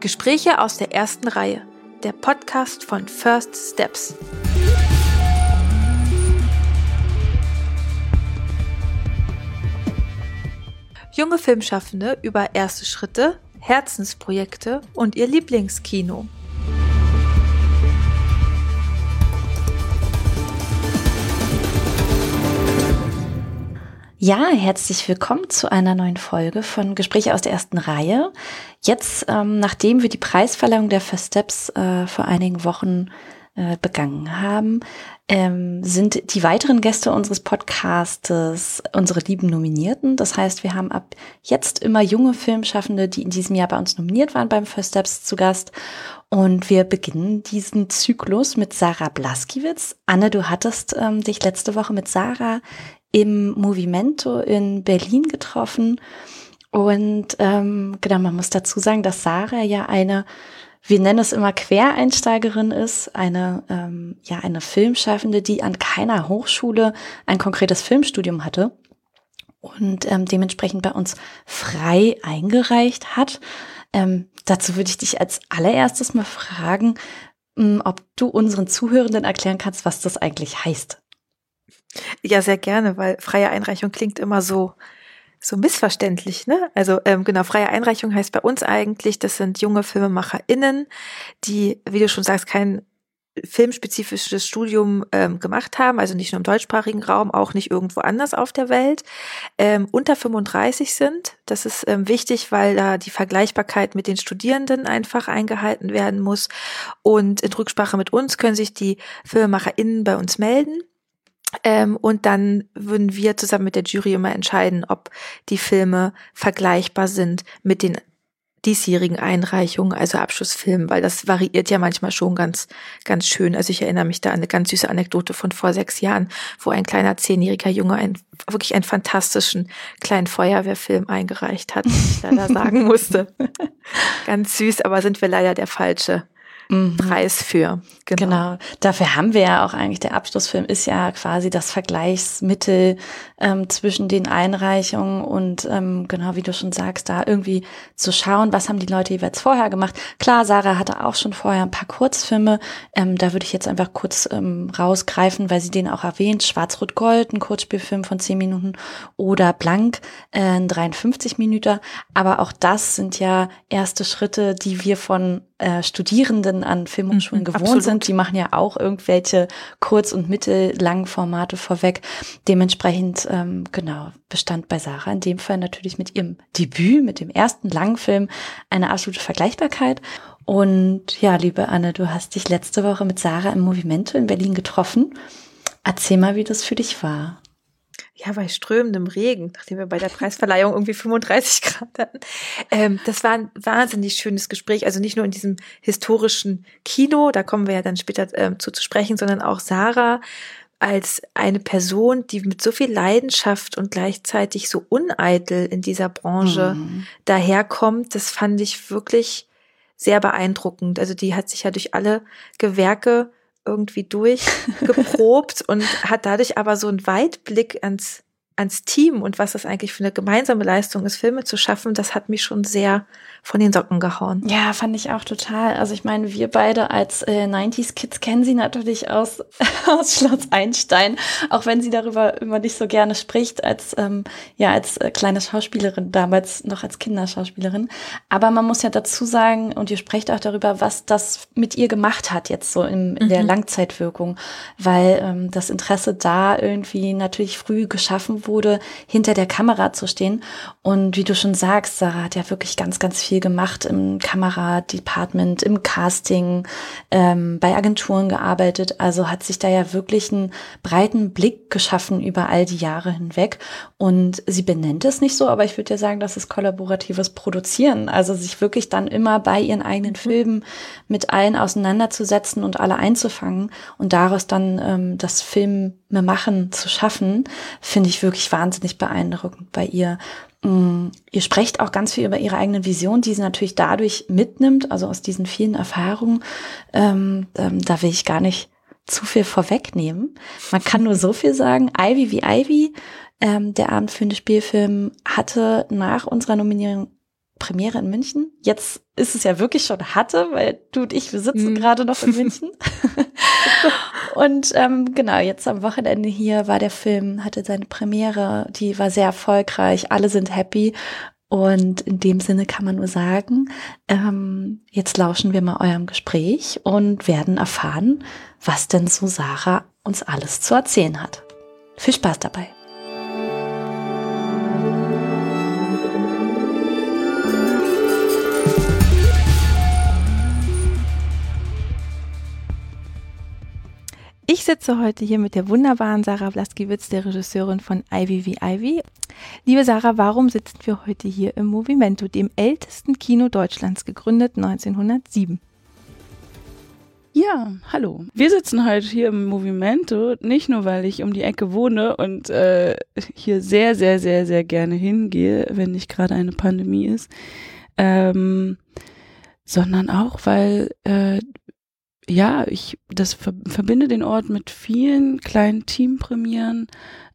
Gespräche aus der ersten Reihe, der Podcast von First Steps. Junge Filmschaffende über erste Schritte, Herzensprojekte und ihr Lieblingskino. Ja, herzlich willkommen zu einer neuen Folge von Gespräche aus der ersten Reihe. Jetzt, ähm, nachdem wir die Preisverleihung der First Steps äh, vor einigen Wochen äh, begangen haben, ähm, sind die weiteren Gäste unseres Podcastes unsere lieben Nominierten. Das heißt, wir haben ab jetzt immer junge Filmschaffende, die in diesem Jahr bei uns nominiert waren beim First Steps zu Gast. Und wir beginnen diesen Zyklus mit Sarah Blaskiewicz. Anne, du hattest ähm, dich letzte Woche mit Sarah im Movimento in Berlin getroffen. Und ähm, genau, man muss dazu sagen, dass Sarah ja eine, wir nennen es immer Quereinsteigerin ist, eine ähm, ja eine Filmschaffende, die an keiner Hochschule ein konkretes Filmstudium hatte und ähm, dementsprechend bei uns frei eingereicht hat. Ähm, dazu würde ich dich als allererstes mal fragen, ähm, ob du unseren Zuhörenden erklären kannst, was das eigentlich heißt. Ja, sehr gerne, weil freie Einreichung klingt immer so so missverständlich, ne? Also ähm, genau, freie Einreichung heißt bei uns eigentlich, das sind junge FilmemacherInnen, die, wie du schon sagst, kein filmspezifisches Studium ähm, gemacht haben, also nicht nur im deutschsprachigen Raum, auch nicht irgendwo anders auf der Welt, ähm, unter 35 sind. Das ist ähm, wichtig, weil da die Vergleichbarkeit mit den Studierenden einfach eingehalten werden muss. Und in Rücksprache mit uns können sich die FilmemacherInnen bei uns melden. Ähm, und dann würden wir zusammen mit der Jury immer entscheiden, ob die Filme vergleichbar sind mit den diesjährigen Einreichungen, also Abschlussfilmen, weil das variiert ja manchmal schon ganz, ganz schön. Also ich erinnere mich da an eine ganz süße Anekdote von vor sechs Jahren, wo ein kleiner zehnjähriger Junge einen, wirklich einen fantastischen kleinen Feuerwehrfilm eingereicht hat, ich leider sagen musste. ganz süß, aber sind wir leider der falsche mhm. Preis für. Genau. genau. Dafür haben wir ja auch eigentlich, der Abschlussfilm ist ja quasi das Vergleichsmittel ähm, zwischen den Einreichungen und ähm, genau wie du schon sagst, da irgendwie zu schauen, was haben die Leute jeweils vorher gemacht. Klar, Sarah hatte auch schon vorher ein paar Kurzfilme. Ähm, da würde ich jetzt einfach kurz ähm, rausgreifen, weil sie den auch erwähnt. Schwarz-Rot-Gold, ein Kurzspielfilm von 10 Minuten oder Blank, äh, ein 53 Minuten. Aber auch das sind ja erste Schritte, die wir von äh, Studierenden an Filmhochschulen mhm, gewohnt absolut. sind. Die machen ja auch irgendwelche Kurz- und mittellangen Formate vorweg. Dementsprechend, ähm, genau, bestand bei Sarah in dem Fall natürlich mit ihrem Debüt, mit dem ersten Langfilm, eine absolute Vergleichbarkeit. Und ja, liebe Anne, du hast dich letzte Woche mit Sarah im Movimento in Berlin getroffen. Erzähl mal, wie das für dich war ja, bei strömendem Regen, nachdem wir bei der Preisverleihung irgendwie 35 Grad hatten. Ähm, das war ein wahnsinnig schönes Gespräch. Also nicht nur in diesem historischen Kino, da kommen wir ja dann später ähm, zu, zu sprechen, sondern auch Sarah als eine Person, die mit so viel Leidenschaft und gleichzeitig so uneitel in dieser Branche mhm. daherkommt. Das fand ich wirklich sehr beeindruckend. Also die hat sich ja durch alle Gewerke irgendwie durchgeprobt und hat dadurch aber so einen Weitblick ans ans Team und was das eigentlich für eine gemeinsame Leistung ist, Filme zu schaffen, das hat mich schon sehr von den Socken gehauen. Ja, fand ich auch total. Also ich meine, wir beide als äh, 90s Kids kennen sie natürlich aus, aus Schloss Einstein, auch wenn sie darüber immer nicht so gerne spricht, als ähm, ja als äh, kleine Schauspielerin, damals noch als Kinderschauspielerin. Aber man muss ja dazu sagen, und ihr sprecht auch darüber, was das mit ihr gemacht hat, jetzt so in, in mhm. der Langzeitwirkung, weil ähm, das Interesse da irgendwie natürlich früh geschaffen wurde, hinter der Kamera zu stehen. Und wie du schon sagst, Sarah hat ja wirklich ganz, ganz viel gemacht im Kameradepartment, im Casting, ähm, bei Agenturen gearbeitet. Also hat sich da ja wirklich einen breiten Blick geschaffen über all die Jahre hinweg. Und sie benennt es nicht so, aber ich würde ja sagen, das ist kollaboratives Produzieren. Also sich wirklich dann immer bei ihren eigenen mhm. Filmen mit allen auseinanderzusetzen und alle einzufangen und daraus dann ähm, das Film machen zu schaffen, finde ich wirklich wahnsinnig beeindruckend bei ihr. Mm, ihr sprecht auch ganz viel über ihre eigene Vision, die sie natürlich dadurch mitnimmt, also aus diesen vielen Erfahrungen. Ähm, ähm, da will ich gar nicht zu viel vorwegnehmen. Man kann nur so viel sagen. Ivy wie Ivy, ähm, der abendführende Spielfilm, hatte nach unserer Nominierung Premiere in München. Jetzt ist es ja wirklich schon hatte, weil du und ich, wir sitzen mhm. gerade noch in München. und ähm, genau, jetzt am Wochenende hier war der Film, hatte seine Premiere, die war sehr erfolgreich, alle sind happy. Und in dem Sinne kann man nur sagen, ähm, jetzt lauschen wir mal eurem Gespräch und werden erfahren, was denn so Sarah uns alles zu erzählen hat. Viel Spaß dabei. Ich sitze heute hier mit der wunderbaren Sarah Blaskiewicz, der Regisseurin von Ivy wie Ivy. Liebe Sarah, warum sitzen wir heute hier im Movimento, dem ältesten Kino Deutschlands, gegründet 1907? Ja, hallo. Wir sitzen heute hier im Movimento, nicht nur, weil ich um die Ecke wohne und äh, hier sehr, sehr, sehr, sehr gerne hingehe, wenn nicht gerade eine Pandemie ist, ähm, sondern auch, weil äh, ja, ich das ver verbinde den Ort mit vielen kleinen Teampremieren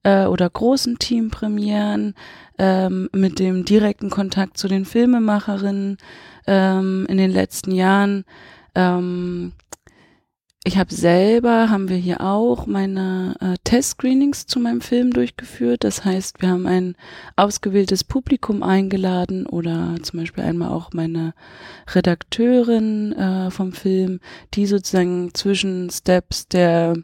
äh, oder großen Teampremieren, ähm, mit dem direkten Kontakt zu den Filmemacherinnen ähm, in den letzten Jahren. Ähm, ich habe selber, haben wir hier auch meine äh, Test-Screenings zu meinem Film durchgeführt. Das heißt, wir haben ein ausgewähltes Publikum eingeladen oder zum Beispiel einmal auch meine Redakteurin äh, vom Film, die sozusagen zwischen Steps der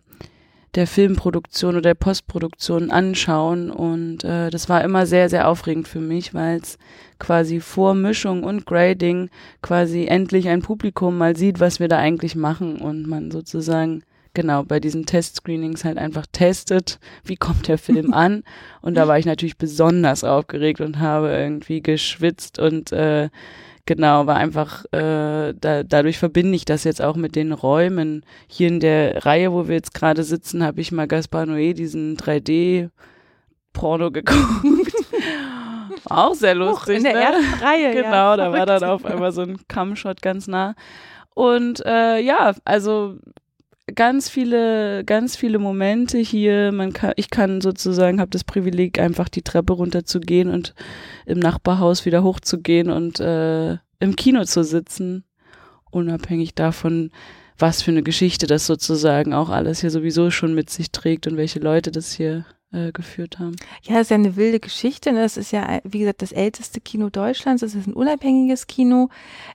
der Filmproduktion oder der Postproduktion anschauen. Und äh, das war immer sehr, sehr aufregend für mich, weil es quasi vor Mischung und Grading quasi endlich ein Publikum mal sieht, was wir da eigentlich machen und man sozusagen genau bei diesen Testscreenings halt einfach testet, wie kommt der Film an. Und da war ich natürlich besonders aufgeregt und habe irgendwie geschwitzt und äh, Genau, war einfach, äh, da, dadurch verbinde ich das jetzt auch mit den Räumen. Hier in der Reihe, wo wir jetzt gerade sitzen, habe ich mal Gaspar Noé diesen 3D-Porno geguckt. auch sehr lustig. in der ne? ersten Reihe. Genau, ja, da war dann auf einmal so ein Cam-Shot ganz nah. Und äh, ja, also ganz viele, ganz viele Momente hier. Man kann, ich kann sozusagen, habe das Privileg, einfach die Treppe runterzugehen und im Nachbarhaus wieder hochzugehen und äh, im Kino zu sitzen, unabhängig davon, was für eine Geschichte das sozusagen auch alles hier sowieso schon mit sich trägt und welche Leute das hier äh, geführt haben. Ja, das ist ja eine wilde Geschichte. Ne? Das ist ja, wie gesagt, das älteste Kino Deutschlands. Das ist ein unabhängiges Kino.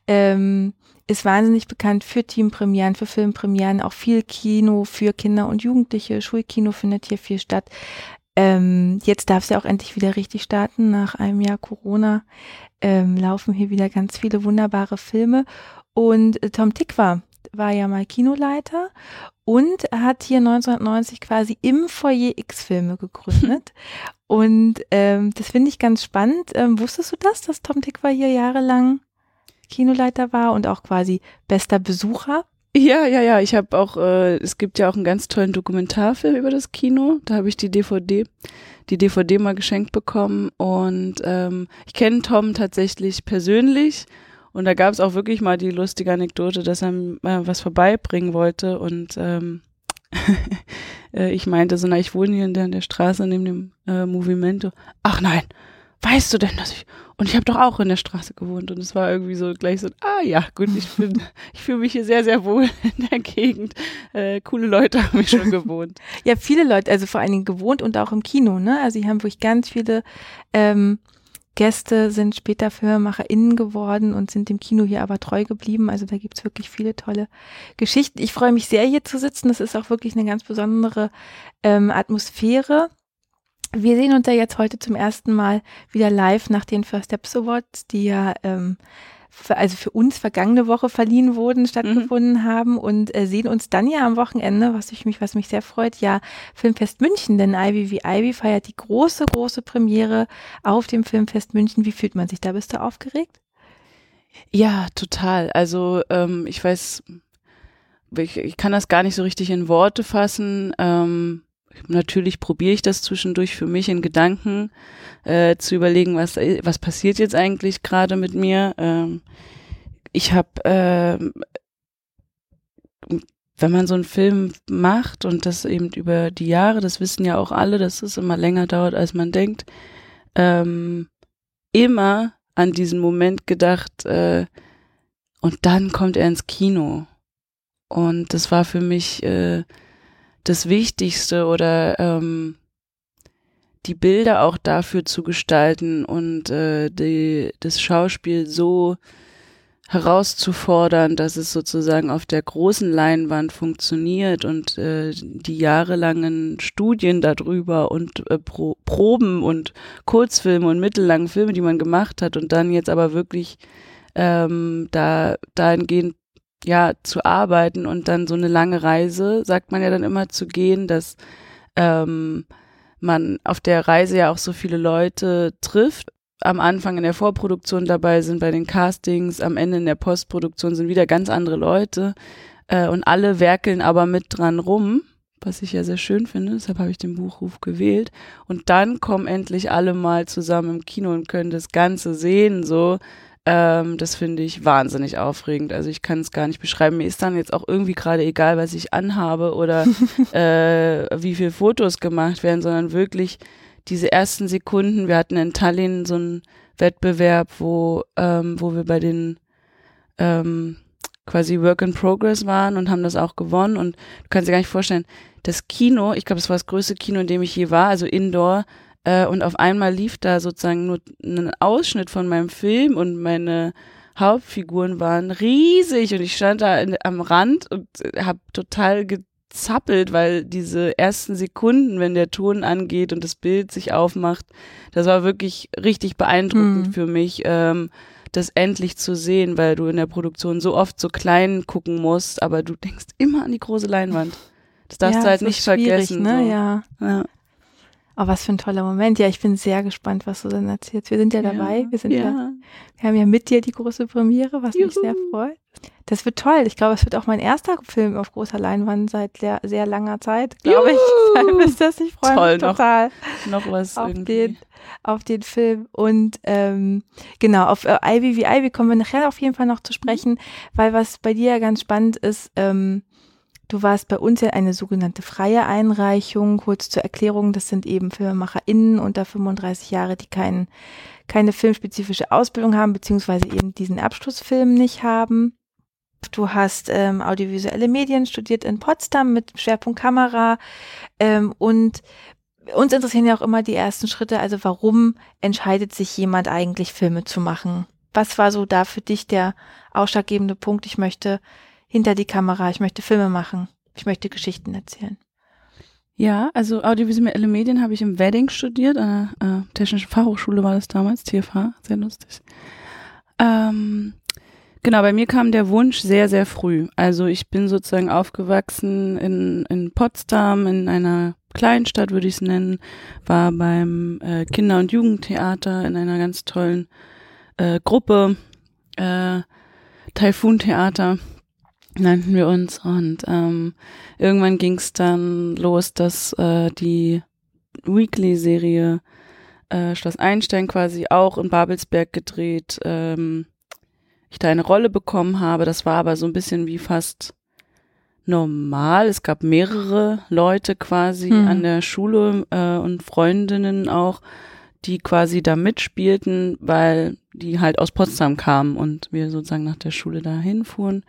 Ähm, ist wahnsinnig bekannt für Teampremieren, für Filmpremieren, auch viel Kino für Kinder und Jugendliche. Schulkino findet hier viel statt. Ähm, jetzt darf es ja auch endlich wieder richtig starten. Nach einem Jahr Corona ähm, laufen hier wieder ganz viele wunderbare Filme. Und äh, Tom Tickwer war ja mal Kinoleiter und hat hier 1990 quasi im Foyer X-Filme gegründet. und ähm, das finde ich ganz spannend. Ähm, wusstest du das, dass Tom Tickwer hier jahrelang Kinoleiter war und auch quasi bester Besucher. Ja, ja, ja. Ich habe auch, äh, es gibt ja auch einen ganz tollen Dokumentarfilm über das Kino. Da habe ich die DVD, die DVD mal geschenkt bekommen. Und ähm, ich kenne Tom tatsächlich persönlich. Und da gab es auch wirklich mal die lustige Anekdote, dass er äh, was vorbeibringen wollte. Und ähm, äh, ich meinte so, na, ich wohne hier in der, in der Straße neben dem äh, Movimento. Ach nein, weißt du denn, dass ich und ich habe doch auch in der Straße gewohnt und es war irgendwie so gleich so, ah ja, gut, ich bin, ich fühle mich hier sehr, sehr wohl in der Gegend. Äh, coole Leute haben mich schon gewohnt. ja, viele Leute, also vor allen Dingen gewohnt und auch im Kino, ne? Also hier haben wirklich ganz viele ähm, Gäste sind später FilmemacherInnen geworden und sind dem Kino hier aber treu geblieben. Also da gibt's wirklich viele tolle Geschichten. Ich freue mich sehr, hier zu sitzen. Das ist auch wirklich eine ganz besondere ähm, Atmosphäre. Wir sehen uns ja jetzt heute zum ersten Mal wieder live nach den First Steps Awards, die ja ähm, für, also für uns vergangene Woche verliehen wurden, stattgefunden mhm. haben und äh, sehen uns dann ja am Wochenende, was ich mich, was mich sehr freut, ja Filmfest München, denn Ivy wie Ivy feiert die große, große Premiere auf dem Filmfest München. Wie fühlt man sich da? Bist du aufgeregt? Ja, total. Also ähm, ich weiß, ich, ich kann das gar nicht so richtig in Worte fassen. Ähm, natürlich probiere ich das zwischendurch für mich in Gedanken äh, zu überlegen, was was passiert jetzt eigentlich gerade mit mir. Ähm, ich habe, äh, wenn man so einen Film macht und das eben über die Jahre, das wissen ja auch alle, dass es immer länger dauert, als man denkt, ähm, immer an diesen Moment gedacht, äh, und dann kommt er ins Kino. Und das war für mich äh, das Wichtigste oder ähm, die Bilder auch dafür zu gestalten und äh, die, das Schauspiel so herauszufordern, dass es sozusagen auf der großen Leinwand funktioniert und äh, die jahrelangen Studien darüber und äh, Pro Proben und Kurzfilme und mittellangen Filme, die man gemacht hat und dann jetzt aber wirklich ähm, da dahingehend ja zu arbeiten und dann so eine lange Reise, sagt man ja dann immer zu gehen, dass ähm, man auf der Reise ja auch so viele Leute trifft. Am Anfang in der Vorproduktion dabei sind, bei den Castings, am Ende in der Postproduktion sind wieder ganz andere Leute äh, und alle werkeln aber mit dran rum, was ich ja sehr schön finde, deshalb habe ich den Buchruf gewählt. Und dann kommen endlich alle mal zusammen im Kino und können das Ganze sehen, so ähm, das finde ich wahnsinnig aufregend. Also ich kann es gar nicht beschreiben. Mir ist dann jetzt auch irgendwie gerade egal, was ich anhabe oder äh, wie viele Fotos gemacht werden, sondern wirklich diese ersten Sekunden. Wir hatten in Tallinn so einen Wettbewerb, wo, ähm, wo wir bei den ähm, quasi Work in Progress waren und haben das auch gewonnen. Und du kannst dir gar nicht vorstellen, das Kino, ich glaube, das war das größte Kino, in dem ich je war, also Indoor, äh, und auf einmal lief da sozusagen nur ein Ausschnitt von meinem Film und meine Hauptfiguren waren riesig und ich stand da in, am Rand und habe total gezappelt, weil diese ersten Sekunden, wenn der Ton angeht und das Bild sich aufmacht, das war wirklich richtig beeindruckend mhm. für mich, ähm, das endlich zu sehen, weil du in der Produktion so oft so klein gucken musst, aber du denkst immer an die große Leinwand. Das darfst ja, du halt nicht vergessen. Ne? So. Ja. ja. Oh, was für ein toller Moment. Ja, ich bin sehr gespannt, was du dann erzählst. Wir sind ja dabei. Ja, wir sind ja. ja. wir haben ja mit dir die große Premiere, was Juhu. mich sehr freut. Das wird toll. Ich glaube, es wird auch mein erster Film auf großer Leinwand seit sehr, sehr langer Zeit, glaube ich. Deshalb ist das, ich freue toll, mich total. Noch, noch was auf irgendwie. den, auf den Film. Und ähm, genau, auf äh, Ivy wie Ivy kommen wir nachher auf jeden Fall noch zu sprechen, weil was bei dir ja ganz spannend ist, ähm, Du warst bei uns ja eine sogenannte freie Einreichung. Kurz zur Erklärung, das sind eben FilmemacherInnen unter 35 Jahre, die kein, keine filmspezifische Ausbildung haben, beziehungsweise eben diesen Abschlussfilm nicht haben. Du hast ähm, audiovisuelle Medien studiert in Potsdam mit Schwerpunkt Kamera ähm, und uns interessieren ja auch immer die ersten Schritte. Also warum entscheidet sich jemand eigentlich Filme zu machen? Was war so da für dich der ausschlaggebende Punkt? Ich möchte hinter die Kamera, ich möchte Filme machen, ich möchte Geschichten erzählen. Ja, also audiovisuelle Medien habe ich im Wedding studiert, an der äh, Technischen Fachhochschule war das damals, TFH, sehr lustig. Ähm, genau, bei mir kam der Wunsch sehr, sehr früh. Also ich bin sozusagen aufgewachsen in, in Potsdam, in einer Kleinstadt würde ich es nennen, war beim äh, Kinder- und Jugendtheater in einer ganz tollen äh, Gruppe, äh, Taifun Theater nannten wir uns und ähm, irgendwann ging es dann los, dass äh, die Weekly-Serie äh, Schloss Einstein quasi auch in Babelsberg gedreht, ähm, ich da eine Rolle bekommen habe. Das war aber so ein bisschen wie fast normal. Es gab mehrere Leute quasi hm. an der Schule äh, und Freundinnen auch, die quasi da mitspielten, weil die halt aus Potsdam kamen und wir sozusagen nach der Schule da hinfuhren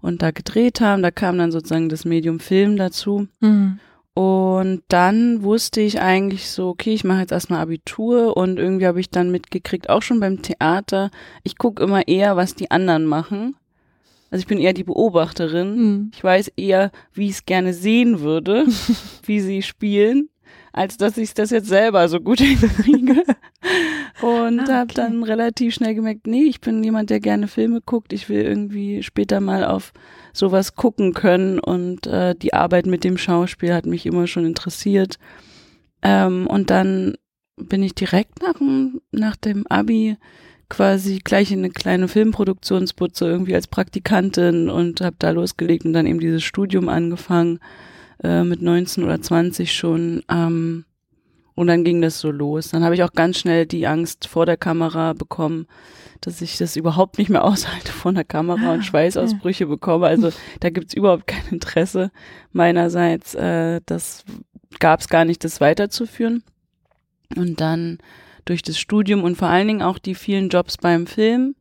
und da gedreht haben. Da kam dann sozusagen das Medium Film dazu. Mhm. Und dann wusste ich eigentlich so, okay, ich mache jetzt erstmal Abitur und irgendwie habe ich dann mitgekriegt, auch schon beim Theater, ich gucke immer eher, was die anderen machen. Also ich bin eher die Beobachterin. Mhm. Ich weiß eher, wie ich es gerne sehen würde, wie sie spielen als dass ich das jetzt selber so gut hinkriege. Und ah, okay. habe dann relativ schnell gemerkt, nee, ich bin jemand, der gerne Filme guckt. Ich will irgendwie später mal auf sowas gucken können. Und äh, die Arbeit mit dem Schauspiel hat mich immer schon interessiert. Ähm, und dann bin ich direkt nach, nach dem Abi quasi gleich in eine kleine Filmproduktionsbutze irgendwie als Praktikantin und habe da losgelegt und dann eben dieses Studium angefangen äh, mit 19 oder 20 schon. Ähm, und dann ging das so los. Dann habe ich auch ganz schnell die Angst vor der Kamera bekommen, dass ich das überhaupt nicht mehr aushalte vor der Kamera und ah, Schweißausbrüche ja. bekomme. Also da gibt's überhaupt kein Interesse meinerseits. Äh, das gab es gar nicht, das weiterzuführen. Und dann durch das Studium und vor allen Dingen auch die vielen Jobs beim Film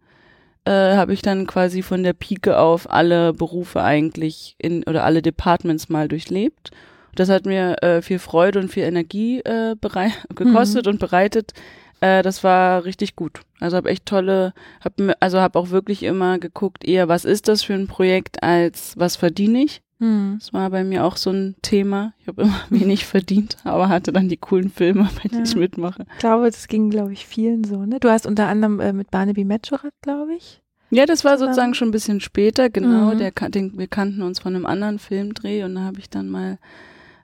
äh, habe ich dann quasi von der Pike auf alle Berufe eigentlich in oder alle Departments mal durchlebt. Das hat mir äh, viel Freude und viel Energie äh, berei gekostet mhm. und bereitet. Äh, das war richtig gut. Also habe echt tolle, hab, also habe auch wirklich immer geguckt, eher was ist das für ein Projekt als was verdiene ich. Mhm. Das war bei mir auch so ein Thema. Ich habe immer wenig verdient, aber hatte dann die coolen Filme, bei denen ja. ich mitmache. Ich glaube, das ging, glaube ich, vielen so. Ne? Du hast unter anderem äh, mit Barnaby Majorat, glaube ich. Ja, das war sozusagen schon ein bisschen später, genau. Mhm. Der, den, wir kannten uns von einem anderen Filmdreh und da habe ich dann mal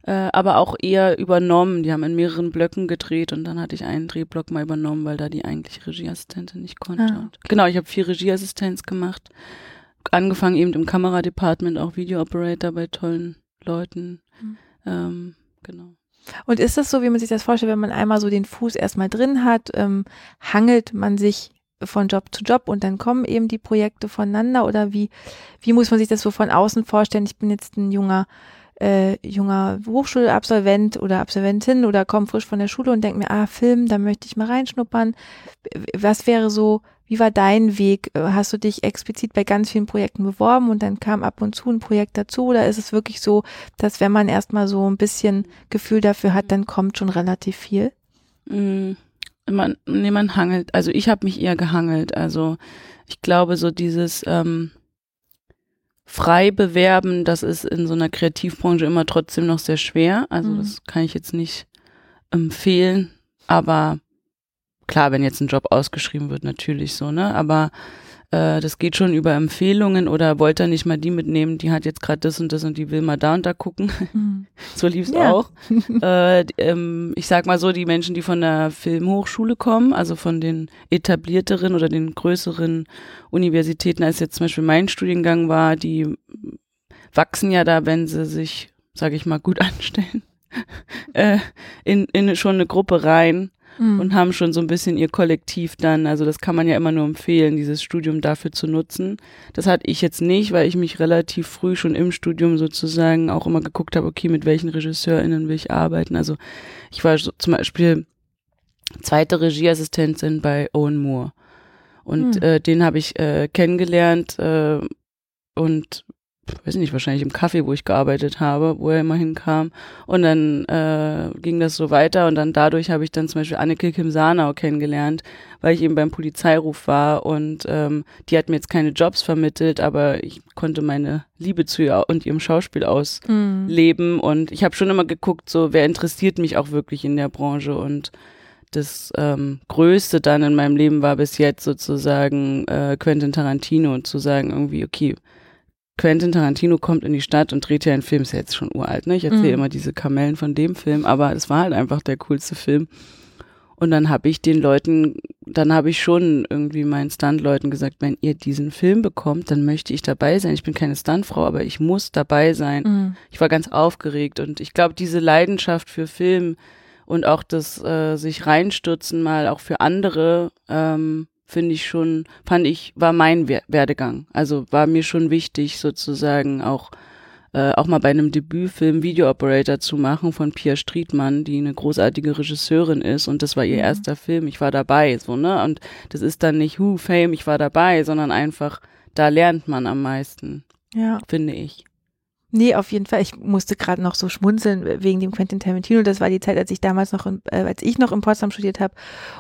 äh, aber auch eher übernommen. Die haben in mehreren Blöcken gedreht und dann hatte ich einen Drehblock mal übernommen, weil da die eigentliche Regieassistentin nicht konnte. Ah, okay. Genau, ich habe viel Regieassistenz gemacht angefangen eben im Kameradepartment, auch Video-Operator bei tollen Leuten. Mhm. Ähm, genau. Und ist das so, wie man sich das vorstellt, wenn man einmal so den Fuß erstmal drin hat, ähm, hangelt man sich von Job zu Job und dann kommen eben die Projekte voneinander oder wie, wie muss man sich das so von außen vorstellen? Ich bin jetzt ein junger, äh, junger Hochschulabsolvent oder Absolventin oder komme frisch von der Schule und denke mir, ah, Film, da möchte ich mal reinschnuppern. Was wäre so wie war dein Weg? Äh, hast du dich explizit bei ganz vielen Projekten beworben und dann kam ab und zu ein Projekt dazu? Oder ist es wirklich so, dass wenn man erstmal so ein bisschen Gefühl dafür hat, dann kommt schon relativ viel? Mm, man, nee, man hangelt. Also ich habe mich eher gehangelt. Also ich glaube, so dieses ähm, frei bewerben, das ist in so einer Kreativbranche immer trotzdem noch sehr schwer. Also mhm. das kann ich jetzt nicht empfehlen. Aber klar, wenn jetzt ein Job ausgeschrieben wird, natürlich so, ne? Aber äh, das geht schon über Empfehlungen oder wollte er nicht mal die mitnehmen, die hat jetzt gerade das und das und die will mal da und da gucken. Mhm. so lief es ja. auch. äh, ähm, ich sag mal so, die Menschen, die von der Filmhochschule kommen, also von den etablierteren oder den größeren Universitäten, als jetzt zum Beispiel mein Studiengang war, die wachsen ja da, wenn sie sich, sage ich mal, gut anstellen, äh, in, in schon eine Gruppe rein mhm. und haben schon so ein bisschen ihr Kollektiv dann. Also das kann man ja immer nur empfehlen, dieses Studium dafür zu nutzen. Das hatte ich jetzt nicht, weil ich mich relativ früh schon im Studium sozusagen auch immer geguckt habe, okay, mit welchen RegisseurInnen will ich arbeiten. Also ich war so zum Beispiel zweite Regieassistentin bei Owen Moore. Und mhm. äh, den habe ich äh, kennengelernt äh, und weiß nicht, wahrscheinlich im Café, wo ich gearbeitet habe, wo er immer hinkam. Und dann äh, ging das so weiter und dann dadurch habe ich dann zum Beispiel Anneke Kim Sanau kennengelernt, weil ich eben beim Polizeiruf war und ähm, die hat mir jetzt keine Jobs vermittelt, aber ich konnte meine Liebe zu ihr und ihrem Schauspiel ausleben mhm. und ich habe schon immer geguckt, so wer interessiert mich auch wirklich in der Branche und das ähm, Größte dann in meinem Leben war bis jetzt sozusagen äh, Quentin Tarantino und zu sagen irgendwie, okay, Quentin Tarantino kommt in die Stadt und dreht ja einen Film, ist ja jetzt schon uralt, ne? Ich erzähle mhm. immer diese Kamellen von dem Film, aber es war halt einfach der coolste Film. Und dann habe ich den Leuten, dann habe ich schon irgendwie meinen Stuntleuten gesagt, wenn ihr diesen Film bekommt, dann möchte ich dabei sein. Ich bin keine Stuntfrau, aber ich muss dabei sein. Mhm. Ich war ganz aufgeregt und ich glaube, diese Leidenschaft für Film und auch das äh, sich reinstürzen mal auch für andere, ähm, finde ich schon, fand ich, war mein Werdegang. Also war mir schon wichtig, sozusagen auch äh, auch mal bei einem Debütfilm Video Operator zu machen von Pia Striedmann, die eine großartige Regisseurin ist und das war ihr mhm. erster Film. Ich war dabei, so, ne? Und das ist dann nicht Who Fame, ich war dabei, sondern einfach, da lernt man am meisten. Ja. Finde ich. Nee, auf jeden Fall. Ich musste gerade noch so schmunzeln wegen dem Quentin Tarantino. Das war die Zeit, als ich damals noch, in, äh, als ich noch in Potsdam studiert habe.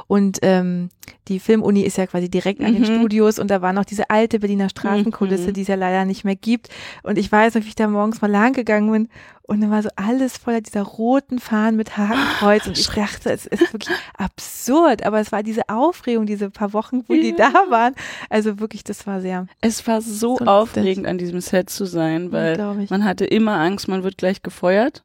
Und ähm, die Filmuni ist ja quasi direkt an den mhm. Studios und da war noch diese alte Berliner Straßenkulisse, mhm. die es ja leider nicht mehr gibt. Und ich weiß noch, wie ich da morgens mal lang gegangen bin und dann war so alles voller dieser roten Fahnen mit Hakenkreuz. Und ich dachte, es ist wirklich absurd. Aber es war diese Aufregung, diese paar Wochen, wo ja. die da waren. Also wirklich, das war sehr. Es war so, so aufregend, an diesem Set zu sein, weil man hatte immer Angst, man wird gleich gefeuert.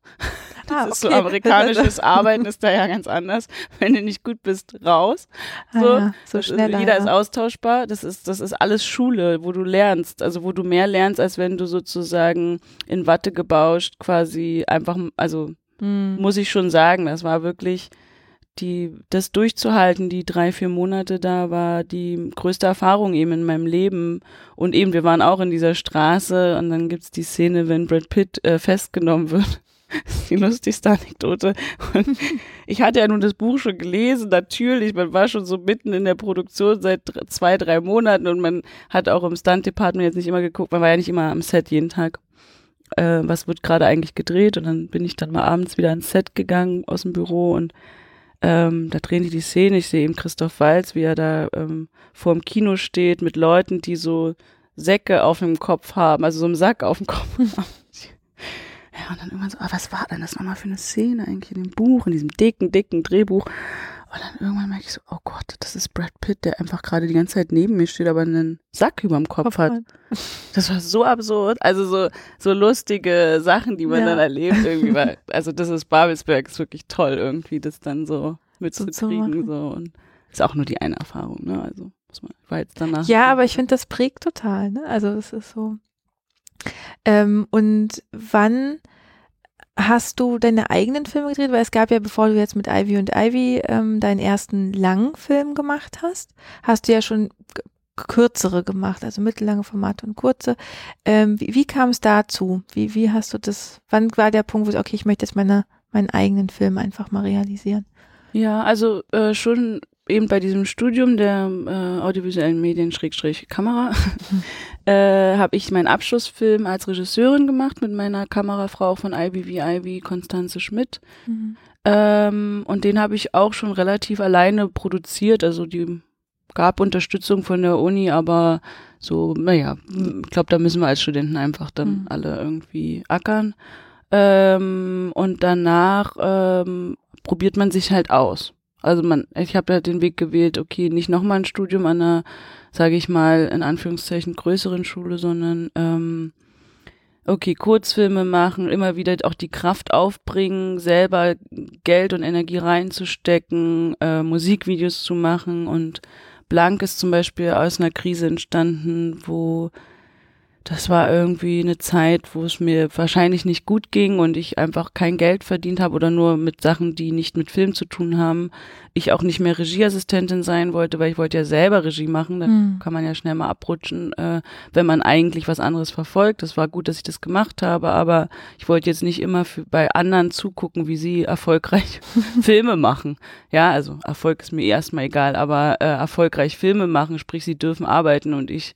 Das ah, ist so amerikanisches Arbeiten ist da ja ganz anders. Wenn du nicht gut bist, raus. So, ah, ja, so schnell. Ist, jeder ja. ist austauschbar. Das ist, das ist alles Schule, wo du lernst. Also wo du mehr lernst, als wenn du sozusagen in Watte gebauscht quasi einfach, also hm. muss ich schon sagen, das war wirklich die, das durchzuhalten, die drei, vier Monate da war die größte Erfahrung eben in meinem Leben. Und eben, wir waren auch in dieser Straße und dann gibt's die Szene, wenn Brad Pitt äh, festgenommen wird die lustigste Anekdote. Und ich hatte ja nun das Buch schon gelesen, natürlich. Man war schon so mitten in der Produktion seit zwei, drei Monaten und man hat auch im Stunt-Department jetzt nicht immer geguckt. Man war ja nicht immer am Set jeden Tag. Äh, was wird gerade eigentlich gedreht? Und dann bin ich dann mal abends wieder ans Set gegangen aus dem Büro und ähm, da drehen die die Szene. Ich sehe eben Christoph Walz, wie er da ähm, vor dem Kino steht mit Leuten, die so Säcke auf dem Kopf haben, also so einen Sack auf dem Kopf haben. Ja, und dann irgendwann so, ah, was war denn das nochmal für eine Szene eigentlich in dem Buch, in diesem dicken, dicken Drehbuch? Und dann irgendwann merke ich so, oh Gott, das ist Brad Pitt, der einfach gerade die ganze Zeit neben mir steht, aber einen Sack überm Kopf, Kopf hat. Das war so absurd. Also so, so lustige Sachen, die man ja. dann erlebt irgendwie. Weil, also das ist Babelsberg, ist wirklich toll irgendwie, das dann so mitzukriegen. So, so und ist auch nur die eine Erfahrung, ne? Also muss man, war jetzt danach. Ja, aber ich finde, das prägt total, ne? Also es ist so. Ähm, und wann hast du deine eigenen Filme gedreht? Weil es gab ja, bevor du jetzt mit Ivy und Ivy ähm, deinen ersten Langfilm gemacht hast, hast du ja schon kürzere gemacht, also mittellange Formate und kurze. Ähm, wie, wie kam es dazu? Wie, wie hast du das, wann war der Punkt, wo du, okay, ich möchte jetzt meine, meinen eigenen Film einfach mal realisieren? Ja, also äh, schon eben bei diesem Studium der äh, audiovisuellen Medien Schrägstrich Kamera äh, habe ich meinen Abschlussfilm als Regisseurin gemacht mit meiner Kamerafrau von IBV Konstanze Schmidt. Mhm. Ähm, und den habe ich auch schon relativ alleine produziert. Also die gab Unterstützung von der Uni, aber so, naja, ich glaube, da müssen wir als Studenten einfach dann mhm. alle irgendwie ackern. Ähm, und danach ähm, probiert man sich halt aus. Also man, ich habe ja den Weg gewählt, okay, nicht nochmal ein Studium an einer, sage ich mal, in Anführungszeichen größeren Schule, sondern ähm, okay, Kurzfilme machen, immer wieder auch die Kraft aufbringen, selber Geld und Energie reinzustecken, äh, Musikvideos zu machen. Und Blank ist zum Beispiel aus einer Krise entstanden, wo das war irgendwie eine Zeit, wo es mir wahrscheinlich nicht gut ging und ich einfach kein Geld verdient habe oder nur mit Sachen, die nicht mit Film zu tun haben. Ich auch nicht mehr Regieassistentin sein wollte, weil ich wollte ja selber Regie machen. Da mhm. kann man ja schnell mal abrutschen, äh, wenn man eigentlich was anderes verfolgt. Das war gut, dass ich das gemacht habe, aber ich wollte jetzt nicht immer für, bei anderen zugucken, wie sie erfolgreich Filme machen. Ja, also Erfolg ist mir erstmal egal, aber äh, erfolgreich Filme machen, sprich sie dürfen arbeiten und ich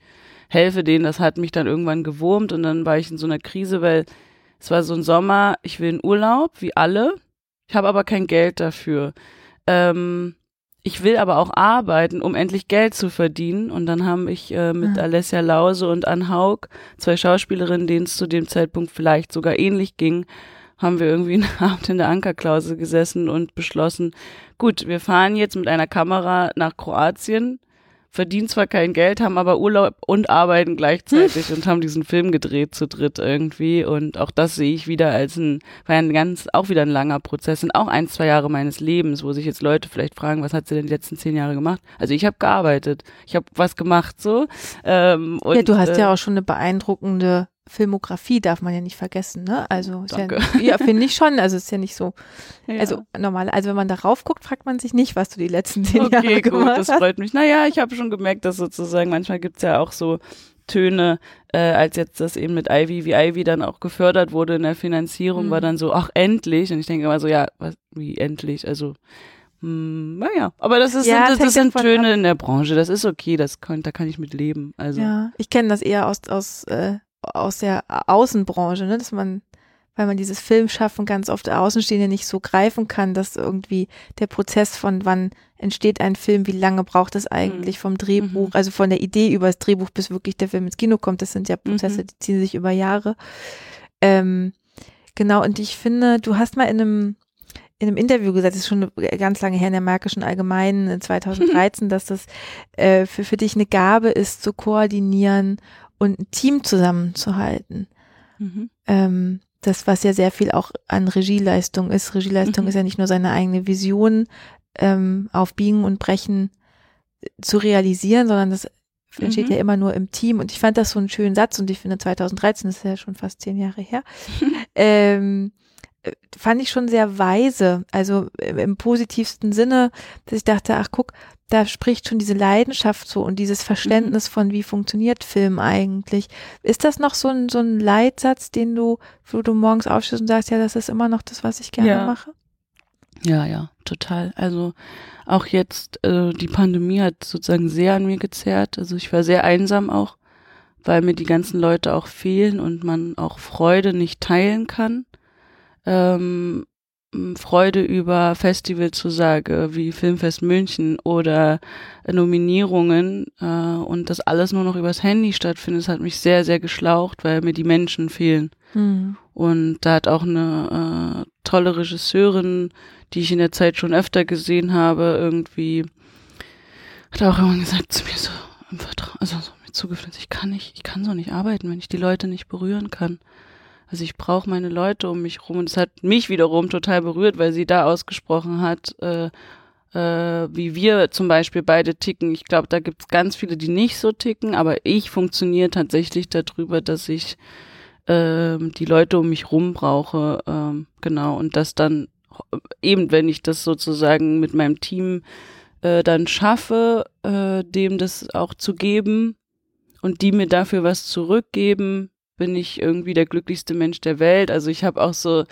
helfe denen, das hat mich dann irgendwann gewurmt und dann war ich in so einer Krise, weil es war so ein Sommer, ich will in Urlaub, wie alle, ich habe aber kein Geld dafür. Ähm, ich will aber auch arbeiten, um endlich Geld zu verdienen. Und dann haben ich äh, mit ja. Alessia Lause und Ann Haug, zwei Schauspielerinnen, denen es zu dem Zeitpunkt vielleicht sogar ähnlich ging, haben wir irgendwie einen Abend in der Ankerklause gesessen und beschlossen, gut, wir fahren jetzt mit einer Kamera nach Kroatien verdienen zwar kein Geld, haben aber Urlaub und arbeiten gleichzeitig und haben diesen Film gedreht zu dritt irgendwie. Und auch das sehe ich wieder als ein, war ein ganz, auch wieder ein langer Prozess und auch ein, zwei Jahre meines Lebens, wo sich jetzt Leute vielleicht fragen, was hat sie denn die letzten zehn Jahre gemacht? Also ich habe gearbeitet, ich habe was gemacht so. Ähm, und, ja, du hast äh, ja auch schon eine beeindruckende Filmografie darf man ja nicht vergessen, ne? Also Danke. ja, ja finde ich schon. Also ist ja nicht so. Ja. Also normal. Also wenn man darauf guckt, fragt man sich nicht, was du die letzten zehn okay, Jahre gemacht gut, hast. das freut mich. Naja, ich habe schon gemerkt, dass sozusagen manchmal gibt's ja auch so Töne, äh, als jetzt das eben mit Ivy, wie Ivy dann auch gefördert wurde in der Finanzierung, mhm. war dann so, ach endlich. Und ich denke immer so, ja, was, wie endlich? Also hm, naja, aber das ist ja, das, das sind Töne ab. in der Branche. Das ist okay, das kann, da kann ich mit leben. Also ja, ich kenne das eher aus aus äh, aus der Außenbranche, ne, dass man, weil man dieses Filmschaffen ganz oft Außenstehende nicht so greifen kann, dass irgendwie der Prozess von wann entsteht ein Film, wie lange braucht es eigentlich mhm. vom Drehbuch, mhm. also von der Idee über das Drehbuch bis wirklich der Film ins Kino kommt, das sind ja Prozesse, mhm. die ziehen sich über Jahre. Ähm, genau, und ich finde, du hast mal in einem in einem Interview gesagt, das ist schon ganz lange her in der Märkischen Allgemeinen 2013, dass das äh, für, für dich eine Gabe ist, zu koordinieren und ein Team zusammenzuhalten. Mhm. Ähm, das, was ja sehr viel auch an Regieleistung ist. Regieleistung mhm. ist ja nicht nur seine eigene Vision ähm, auf Biegen und Brechen zu realisieren, sondern das entsteht mhm. ja immer nur im Team. Und ich fand das so einen schönen Satz und ich finde 2013 das ist ja schon fast zehn Jahre her. ähm, äh, fand ich schon sehr weise, also im positivsten Sinne, dass ich dachte, ach guck, da spricht schon diese Leidenschaft so und dieses Verständnis mhm. von, wie funktioniert Film eigentlich. Ist das noch so ein, so ein Leitsatz, den du, wo du morgens aufstehst und sagst, ja, das ist immer noch das, was ich gerne ja. mache? Ja, ja, total. Also auch jetzt, äh, die Pandemie hat sozusagen sehr an mir gezerrt. Also ich war sehr einsam auch, weil mir die ganzen Leute auch fehlen und man auch Freude nicht teilen kann. Ähm, Freude über Festivalzusage wie Filmfest München oder Nominierungen äh, und das alles nur noch übers Handy stattfindet, hat mich sehr, sehr geschlaucht, weil mir die Menschen fehlen. Mhm. Und da hat auch eine äh, tolle Regisseurin, die ich in der Zeit schon öfter gesehen habe, irgendwie, hat auch immer gesagt zu mir so im Vertrauen, also so mir zugeflüstert, ich kann nicht, ich kann so nicht arbeiten, wenn ich die Leute nicht berühren kann. Also ich brauche meine Leute um mich rum und es hat mich wiederum total berührt, weil sie da ausgesprochen hat, äh, äh, wie wir zum Beispiel beide ticken. Ich glaube, da gibt es ganz viele, die nicht so ticken, aber ich funktioniere tatsächlich darüber, dass ich äh, die Leute um mich rum brauche, äh, genau, und das dann eben, wenn ich das sozusagen mit meinem Team äh, dann schaffe, äh, dem das auch zu geben und die mir dafür was zurückgeben, bin ich irgendwie der glücklichste Mensch der Welt. Also ich habe auch so,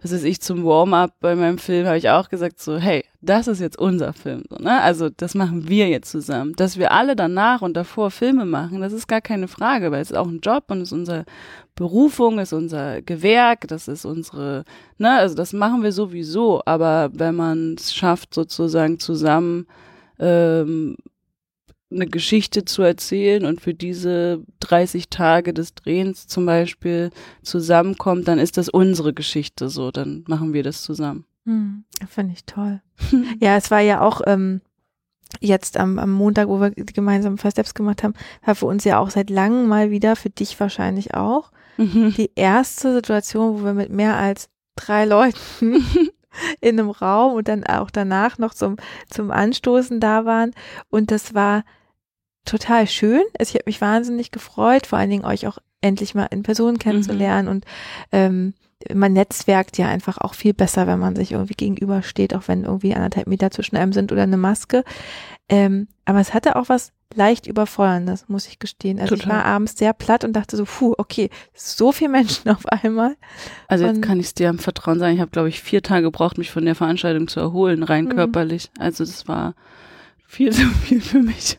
was ist ich zum Warm-up bei meinem Film, habe ich auch gesagt so, hey, das ist jetzt unser Film. So, ne? Also das machen wir jetzt zusammen. Dass wir alle danach und davor Filme machen, das ist gar keine Frage, weil es ist auch ein Job und es ist unsere Berufung, ist unser Gewerk, das ist unsere, ne, also das machen wir sowieso. Aber wenn man es schafft, sozusagen zusammen ähm, eine Geschichte zu erzählen und für diese 30 Tage des Drehens zum Beispiel zusammenkommt, dann ist das unsere Geschichte so, dann machen wir das zusammen. Hm, Finde ich toll. ja, es war ja auch ähm, jetzt am, am Montag, wo wir gemeinsam First Steps gemacht haben, war für uns ja auch seit langem mal wieder, für dich wahrscheinlich auch, mhm. die erste Situation, wo wir mit mehr als drei Leuten in einem Raum und dann auch danach noch zum, zum Anstoßen da waren. Und das war total schön. Also ich habe mich wahnsinnig gefreut, vor allen Dingen euch auch endlich mal in Person kennenzulernen mhm. und ähm, man netzwerkt ja einfach auch viel besser, wenn man sich irgendwie gegenübersteht, auch wenn irgendwie anderthalb Meter zwischen einem sind oder eine Maske. Ähm, aber es hatte auch was leicht überforderndes, muss ich gestehen. Also Total. ich war abends sehr platt und dachte so, puh, okay, so viele Menschen auf einmal. Also jetzt und kann ich es dir am Vertrauen sagen, ich habe, glaube ich, vier Tage gebraucht, mich von der Veranstaltung zu erholen, rein mhm. körperlich. Also das war viel zu viel für mich.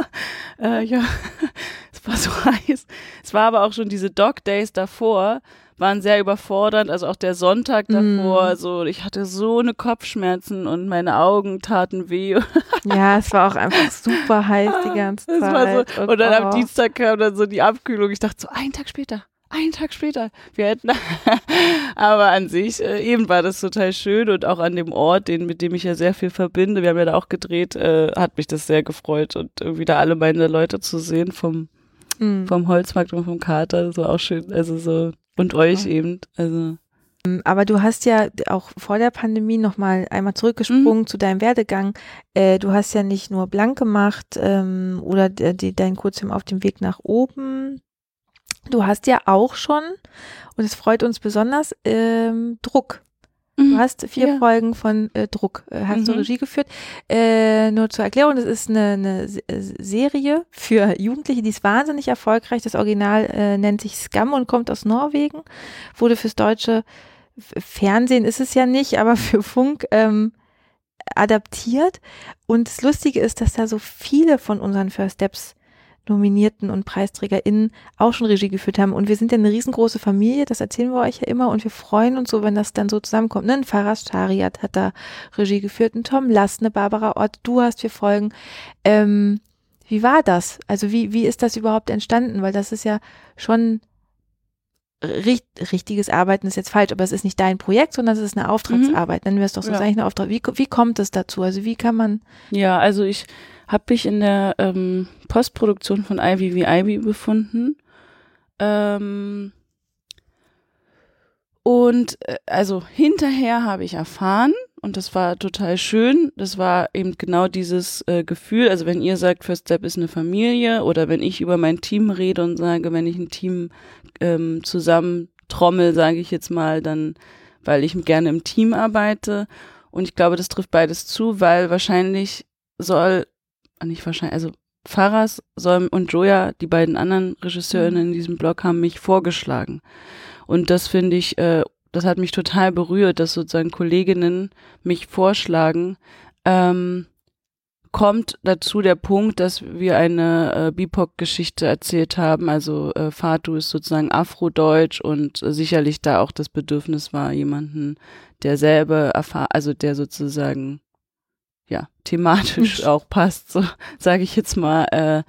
äh, ja, es war so heiß. Es war aber auch schon diese Dog Days davor, waren sehr überfordernd, also auch der Sonntag davor, mm. so ich hatte so eine Kopfschmerzen und meine Augen taten weh. ja, es war auch einfach super heiß die ganze Zeit. So, und, und, dann oh. am Dienstag kam dann so die Abkühlung. Ich dachte so, einen Tag später, einen Tag später. Wir hätten, aber an sich, äh, eben war das total schön und auch an dem Ort, den, mit dem ich ja sehr viel verbinde, wir haben ja da auch gedreht, äh, hat mich das sehr gefreut und irgendwie da alle meine Leute zu sehen vom, mhm. vom Holzmarkt und vom Kater, das war auch schön, also so, und euch okay. eben, also. Ähm, aber du hast ja auch vor der Pandemie nochmal einmal zurückgesprungen mhm. zu deinem Werdegang. Äh, du hast ja nicht nur blank gemacht ähm, oder die, dein Kurzfilm auf dem Weg nach oben, Du hast ja auch schon, und es freut uns besonders, ähm, Druck. Du mhm. hast vier ja. Folgen von äh, Druck, äh, hast mhm. du Regie geführt. Äh, nur zur Erklärung, das ist eine, eine äh, Serie für Jugendliche, die ist wahnsinnig erfolgreich. Das Original äh, nennt sich Scam und kommt aus Norwegen. Wurde fürs deutsche Fernsehen ist es ja nicht, aber für Funk ähm, adaptiert. Und das Lustige ist, dass da so viele von unseren First Steps Nominierten und PreisträgerInnen auch schon Regie geführt haben. Und wir sind ja eine riesengroße Familie, das erzählen wir euch ja immer und wir freuen uns so, wenn das dann so zusammenkommt. Ne? Ein Faras Shariat hat da Regie geführt, ein Tom Lass, eine Barbara Ott, du hast vier Folgen. Ähm, wie war das? Also wie, wie ist das überhaupt entstanden? Weil das ist ja schon richt, richtiges Arbeiten ist jetzt falsch, aber es ist nicht dein Projekt, sondern es ist eine Auftragsarbeit. Mhm. Nennen wir es doch so, ja. eigentlich eine Auftrag. Wie, wie kommt es dazu? Also wie kann man? Ja, also ich habe mich in der ähm, Postproduktion von Ivy wie Ivy befunden. Ähm, und äh, also hinterher habe ich erfahren, und das war total schön, das war eben genau dieses äh, Gefühl, also wenn ihr sagt, First Step ist eine Familie, oder wenn ich über mein Team rede und sage, wenn ich ein Team ähm, zusammen trommel, sage ich jetzt mal, dann weil ich gerne im Team arbeite. Und ich glaube, das trifft beides zu, weil wahrscheinlich soll, nicht wahrscheinlich, also Faras und Joya, die beiden anderen Regisseurinnen in diesem Blog, haben mich vorgeschlagen. Und das finde ich, äh, das hat mich total berührt, dass sozusagen Kolleginnen mich vorschlagen. Ähm, kommt dazu der Punkt, dass wir eine äh, BIPOC-Geschichte erzählt haben. Also äh, Fatu ist sozusagen Afrodeutsch und äh, sicherlich da auch das Bedürfnis war, jemanden, der selber erfahr also der sozusagen ja thematisch auch passt, so sage ich jetzt mal, äh,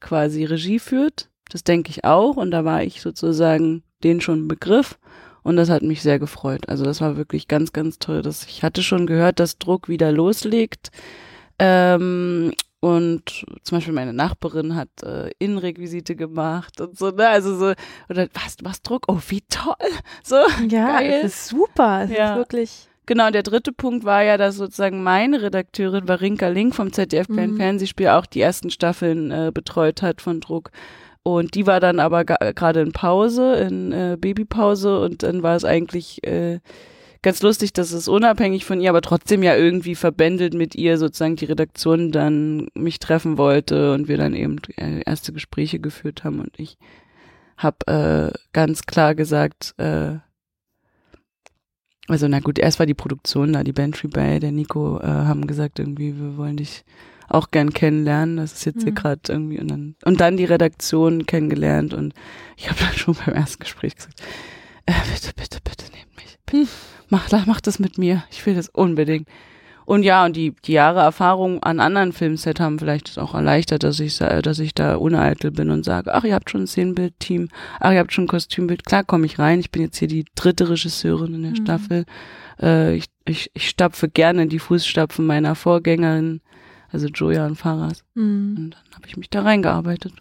quasi Regie führt. Das denke ich auch und da war ich sozusagen den schon Begriff und das hat mich sehr gefreut. Also das war wirklich ganz, ganz toll. Dass ich hatte schon gehört, dass Druck wieder loslegt. Ähm, und zum Beispiel meine Nachbarin hat äh, Innenrequisite gemacht und so, ne? Also so, oder was, machst Druck? Oh, wie toll! So, ja, geil. das ist super. Das ja. ist wirklich. Genau, und der dritte Punkt war ja, dass sozusagen meine Redakteurin Varinka Link vom ZDF mhm. Fernsehspiel auch die ersten Staffeln äh, betreut hat von Druck. Und die war dann aber gerade in Pause, in äh, Babypause und dann war es eigentlich äh, ganz lustig, dass es unabhängig von ihr, aber trotzdem ja irgendwie verbändelt mit ihr sozusagen die Redaktion dann mich treffen wollte und wir dann eben äh, erste Gespräche geführt haben und ich habe äh, ganz klar gesagt, äh, also na gut, erst war die Produktion da, die Bantry Bay, der Nico äh, haben gesagt irgendwie, wir wollen dich auch gern kennenlernen. Das ist jetzt mhm. hier gerade irgendwie und dann und dann die Redaktion kennengelernt und ich habe dann schon beim ersten Gespräch gesagt, äh, bitte, bitte, bitte nehmt mich. Bitte. Mach, mach das mit mir. Ich will das unbedingt. Und ja, und die, die Jahre Erfahrung an anderen Filmsets haben vielleicht auch erleichtert, dass ich, dass ich da uneitel bin und sage, ach, ihr habt schon ein Szenenbildteam, ach, ihr habt schon ein Kostümbild. Klar komme ich rein. Ich bin jetzt hier die dritte Regisseurin in der mhm. Staffel. Äh, ich, ich, ich stapfe gerne in die Fußstapfen meiner Vorgängerin also Joja und Faras. Mhm. Und dann habe ich mich da reingearbeitet.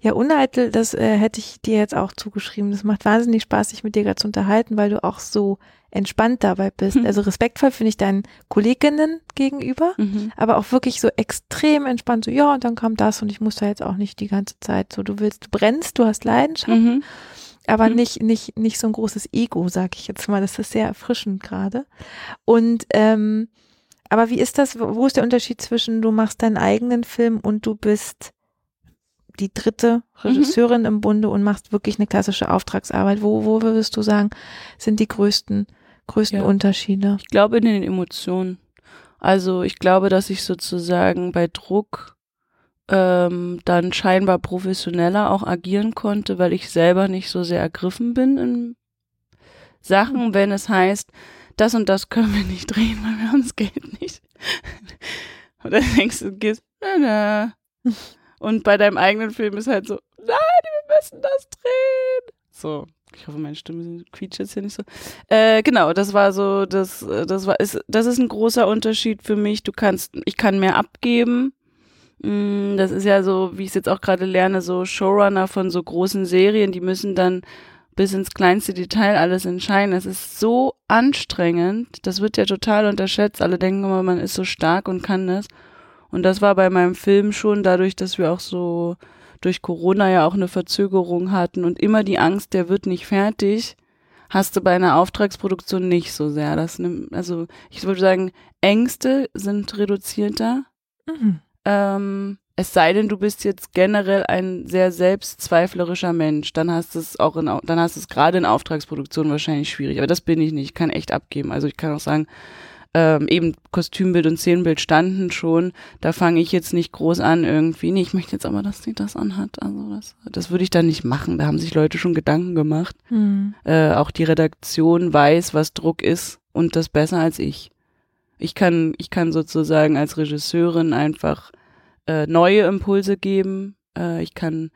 Ja, uneitel, das äh, hätte ich dir jetzt auch zugeschrieben. Das macht wahnsinnig Spaß, sich mit dir gerade zu unterhalten, weil du auch so entspannt dabei bist. Mhm. Also respektvoll finde ich deinen Kolleginnen gegenüber, mhm. aber auch wirklich so extrem entspannt. So, ja, und dann kam das und ich muss da jetzt auch nicht die ganze Zeit so, du willst, du brennst, du hast Leidenschaft, mhm. aber mhm. nicht, nicht, nicht so ein großes Ego, sag ich jetzt mal. Das ist sehr erfrischend gerade. Und ähm, aber wie ist das? Wo ist der Unterschied zwischen du machst deinen eigenen Film und du bist die dritte Regisseurin mhm. im Bunde und machst wirklich eine klassische Auftragsarbeit? Wo, wo würdest du sagen, sind die größten, größten ja. Unterschiede? Ich glaube in den Emotionen. Also ich glaube, dass ich sozusagen bei Druck ähm, dann scheinbar professioneller auch agieren konnte, weil ich selber nicht so sehr ergriffen bin in Sachen, mhm. wenn es heißt, das und das können wir nicht drehen, weil wir haben das Geld nicht. Und dann denkst du, gehst, na, na. Und bei deinem eigenen Film ist halt so, nein, wir müssen das drehen. So, ich hoffe, meine Stimme quietscht jetzt hier nicht so. Äh, genau, das war so, das, das war, ist, das ist ein großer Unterschied für mich. Du kannst, ich kann mehr abgeben. Mm, das ist ja so, wie ich es jetzt auch gerade lerne, so Showrunner von so großen Serien, die müssen dann bis ins kleinste Detail alles entscheiden. Es ist so anstrengend. Das wird ja total unterschätzt. Alle denken immer, man ist so stark und kann das. Und das war bei meinem Film schon dadurch, dass wir auch so durch Corona ja auch eine Verzögerung hatten und immer die Angst, der wird nicht fertig, hast du bei einer Auftragsproduktion nicht so sehr. Das nimmt, also ich würde sagen, Ängste sind reduzierter. Mhm. Ähm, es sei denn, du bist jetzt generell ein sehr selbstzweiflerischer Mensch, dann hast es auch in, dann hast es gerade in Auftragsproduktion wahrscheinlich schwierig. Aber das bin ich nicht. Ich kann echt abgeben. Also ich kann auch sagen, ähm, eben Kostümbild und Szenenbild standen schon. Da fange ich jetzt nicht groß an irgendwie. Nee, ich möchte jetzt aber, dass sie das anhat. Also das, das würde ich dann nicht machen. Da haben sich Leute schon Gedanken gemacht. Mhm. Äh, auch die Redaktion weiß, was Druck ist und das besser als ich. Ich kann, ich kann sozusagen als Regisseurin einfach äh, neue Impulse geben. Äh, ich kann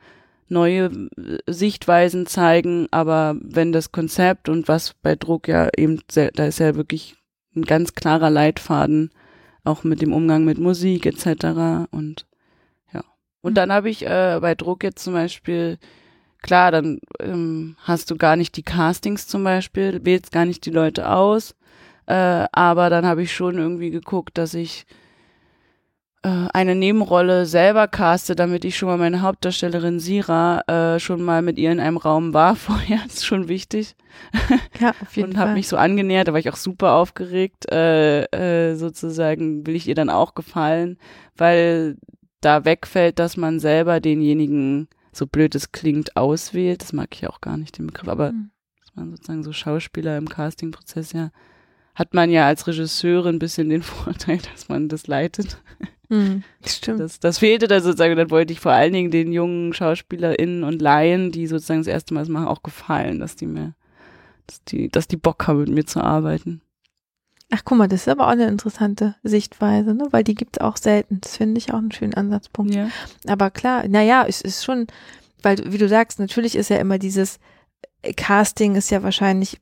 neue äh, Sichtweisen zeigen, aber wenn das Konzept und was bei Druck ja eben, da ist ja wirklich ein ganz klarer Leitfaden, auch mit dem Umgang mit Musik etc. Und ja. Und dann habe ich äh, bei Druck jetzt zum Beispiel, klar, dann ähm, hast du gar nicht die Castings zum Beispiel, wählst gar nicht die Leute aus, äh, aber dann habe ich schon irgendwie geguckt, dass ich eine Nebenrolle selber caste, damit ich schon mal meine Hauptdarstellerin Sira äh, schon mal mit ihr in einem Raum war vorher. Ist schon wichtig. Ja, auf jeden und habe mich so angenähert, da war ich auch super aufgeregt. Äh, äh, sozusagen will ich ihr dann auch gefallen, weil da wegfällt, dass man selber denjenigen, so blöd es klingt, auswählt. Das mag ich auch gar nicht, den Begriff, aber Mhm. dass man sozusagen so Schauspieler im Castingprozess ja hat man ja als Regisseurin ein bisschen den Vorteil, dass man das leitet. Mhm. Stimmt. Das, das fehlte da sozusagen. Dann wollte ich vor allen Dingen den jungen SchauspielerInnen und Laien, die sozusagen das erste Mal das machen, auch gefallen, dass die mir, dass die, dass die Bock haben, mit mir zu arbeiten. Ach, guck mal, das ist aber auch eine interessante Sichtweise, ne? Weil die gibt's auch selten. Das finde ich auch einen schönen Ansatzpunkt. Ja. Aber klar, naja, es ist schon, weil, du- wie du sagst, natürlich ist ja immer dieses äh, Casting ist ja wahrscheinlich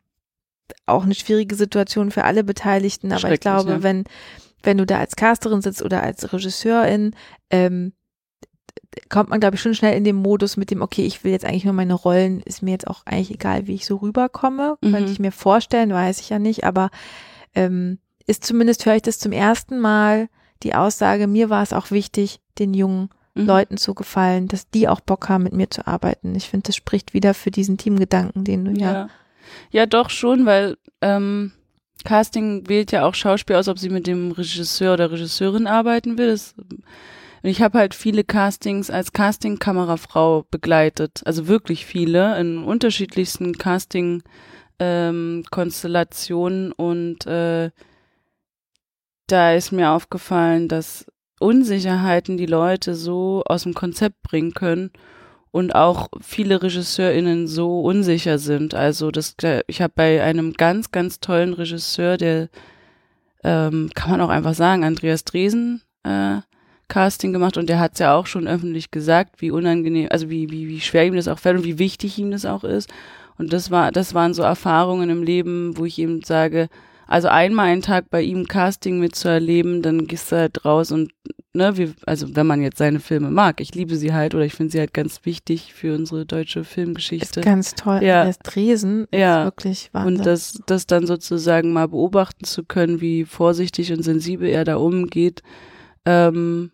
auch eine schwierige Situation für alle Beteiligten, aber ich glaube, ja. wenn, wenn du da als Casterin sitzt oder als Regisseurin, ähm, kommt man, glaube ich, schon schnell in den Modus mit dem, okay, ich will jetzt eigentlich nur meine Rollen, ist mir jetzt auch eigentlich egal, wie ich so rüberkomme. Mhm. Könnte ich mir vorstellen, weiß ich ja nicht, aber ähm, ist zumindest, höre ich das zum ersten Mal, die Aussage, mir war es auch wichtig, den jungen Mhm. Leuten zu gefallen, dass die auch Bock haben, mit mir zu arbeiten. Ich finde, das spricht wieder für diesen Teamgedanken, den du ja. Ja. ja, doch schon, weil ähm, Casting wählt ja auch Schauspieler aus, ob sie mit dem Regisseur oder Regisseurin arbeiten will. Das, ich habe halt viele Castings als Casting-Kamerafrau begleitet, also wirklich viele in unterschiedlichsten Casting-Konstellationen und äh, da ist mir aufgefallen, dass Unsicherheiten die Leute so aus dem Konzept bringen können und auch viele RegisseurInnen so unsicher sind. Also das, ich habe bei einem ganz, ganz tollen Regisseur, der ähm, kann man auch einfach sagen, Andreas Dresen äh, Casting gemacht und der hat es ja auch schon öffentlich gesagt, wie unangenehm, also wie, wie, wie schwer ihm das auch fällt und wie wichtig ihm das auch ist. Und das war, das waren so Erfahrungen im Leben, wo ich ihm sage, also einmal einen Tag bei ihm Casting mitzuerleben, dann gehst du halt raus und, ne, wie, also wenn man jetzt seine Filme mag, ich liebe sie halt oder ich finde sie halt ganz wichtig für unsere deutsche Ist Filmgeschichte. ganz toll. Ja. Das Dresen Ja. ist wirklich Wahnsinn. Und das, das dann sozusagen mal beobachten zu können, wie vorsichtig und sensibel er da umgeht, ähm,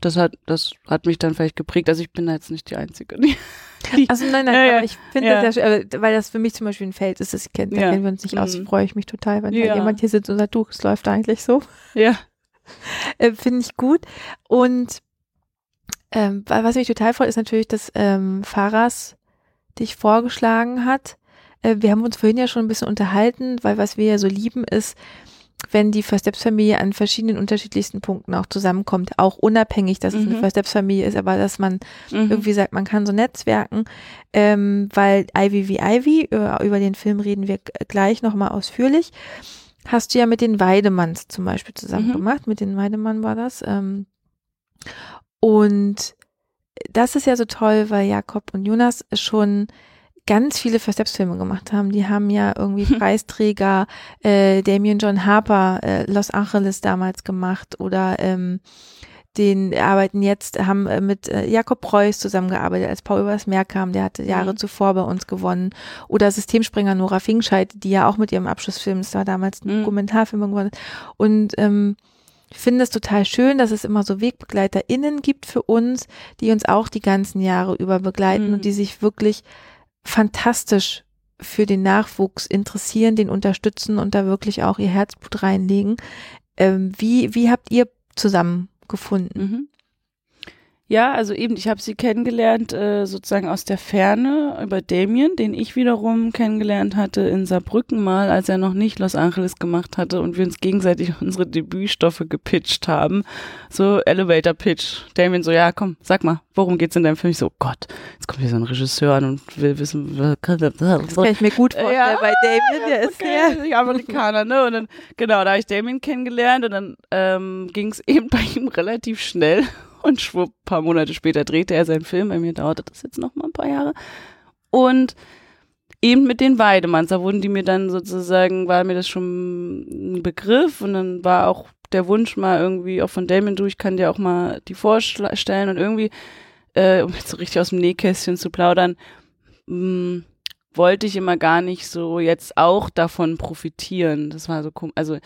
das hat, das hat mich dann vielleicht geprägt. Also ich bin da jetzt nicht die Einzige. die- also nein, nein, Ja, aber ich finde Ja. das ja schön, weil das für mich zum Beispiel ein Feld ist, das ich kenn, da Ja. kennen wir uns nicht aus, Mhm. freue ich mich total, wenn Ja. jemand hier sitzt und sagt, du, es läuft eigentlich so. ja. Äh, Finde ich gut. Und ähm, wa- was mich total freut, ist natürlich, dass ähm, Faras dich vorgeschlagen hat. Äh, wir haben uns vorhin ja schon ein bisschen unterhalten, weil was wir ja so lieben ist, wenn die First Steps Familie an verschiedenen unterschiedlichsten Punkten auch zusammenkommt, auch unabhängig, dass es eine Mhm. First Steps Familie ist, aber dass man Mhm. irgendwie sagt, man kann so netzwerken, ähm, weil Ivy wie Ivy, über, über den Film reden wir gleich nochmal ausführlich, hast du ja mit den Weidemanns zum Beispiel zusammen Mhm. gemacht, mit den Weidemann war das. Ähm, und das ist ja so toll, weil Jakob und Jonas schon ganz viele First Steps Filme gemacht haben. Die haben ja irgendwie Preisträger, äh, Damien John Harper, äh, Los Angeles damals gemacht oder ähm, den arbeiten jetzt, haben äh, mit äh, Jakob Preuß zusammengearbeitet, als Paul übers Meer kam, der hatte Jahre Mhm. zuvor bei uns gewonnen. Oder Systemspringer Nora Fingscheid, die ja auch mit ihrem Abschlussfilm, das war damals ein Mhm. Dokumentarfilm gewonnen. hat. Und ähm, ich finde es total schön, dass es immer so WegbegleiterInnen gibt für uns, die uns auch die ganzen Jahre über begleiten Mhm. und die sich wirklich fantastisch für den Nachwuchs interessieren, den unterstützen und da wirklich auch ihr Herzblut reinlegen. Ähm, wie, wie habt ihr zusammengefunden? Mhm. Ja, also eben, ich habe sie kennengelernt äh, sozusagen aus der Ferne über Damien, den ich wiederum kennengelernt hatte in Saarbrücken mal, als er noch nicht Los Angeles gemacht hatte und wir uns gegenseitig unsere Debütstoffe gepitcht haben. So Elevator Pitch. Damien so, ja, komm, sag mal, worum geht's in deinem Film? Ich so, oh Gott, jetzt kommt hier so ein Regisseur an und will wissen, Das kann ich mir gut vorstellen Ja. bei Damien, der ist okay, die Amerikaner, ne? Und dann, genau, da habe ich Damien kennengelernt und dann ähm, ging es eben bei ihm relativ schnell. Und schwupp, paar Monate später drehte er seinen Film. Bei mir dauerte das jetzt noch mal ein paar Jahre. Und eben mit den Weidemanns, da wurden die mir dann sozusagen, war mir das schon ein Begriff und dann war auch der Wunsch mal irgendwie auch von Damien du, ich kann dir auch mal die vorstellen und irgendwie, äh, um jetzt so richtig aus dem Nähkästchen zu plaudern, mh, wollte ich immer gar nicht so jetzt auch davon profitieren. Das war so komisch. Also,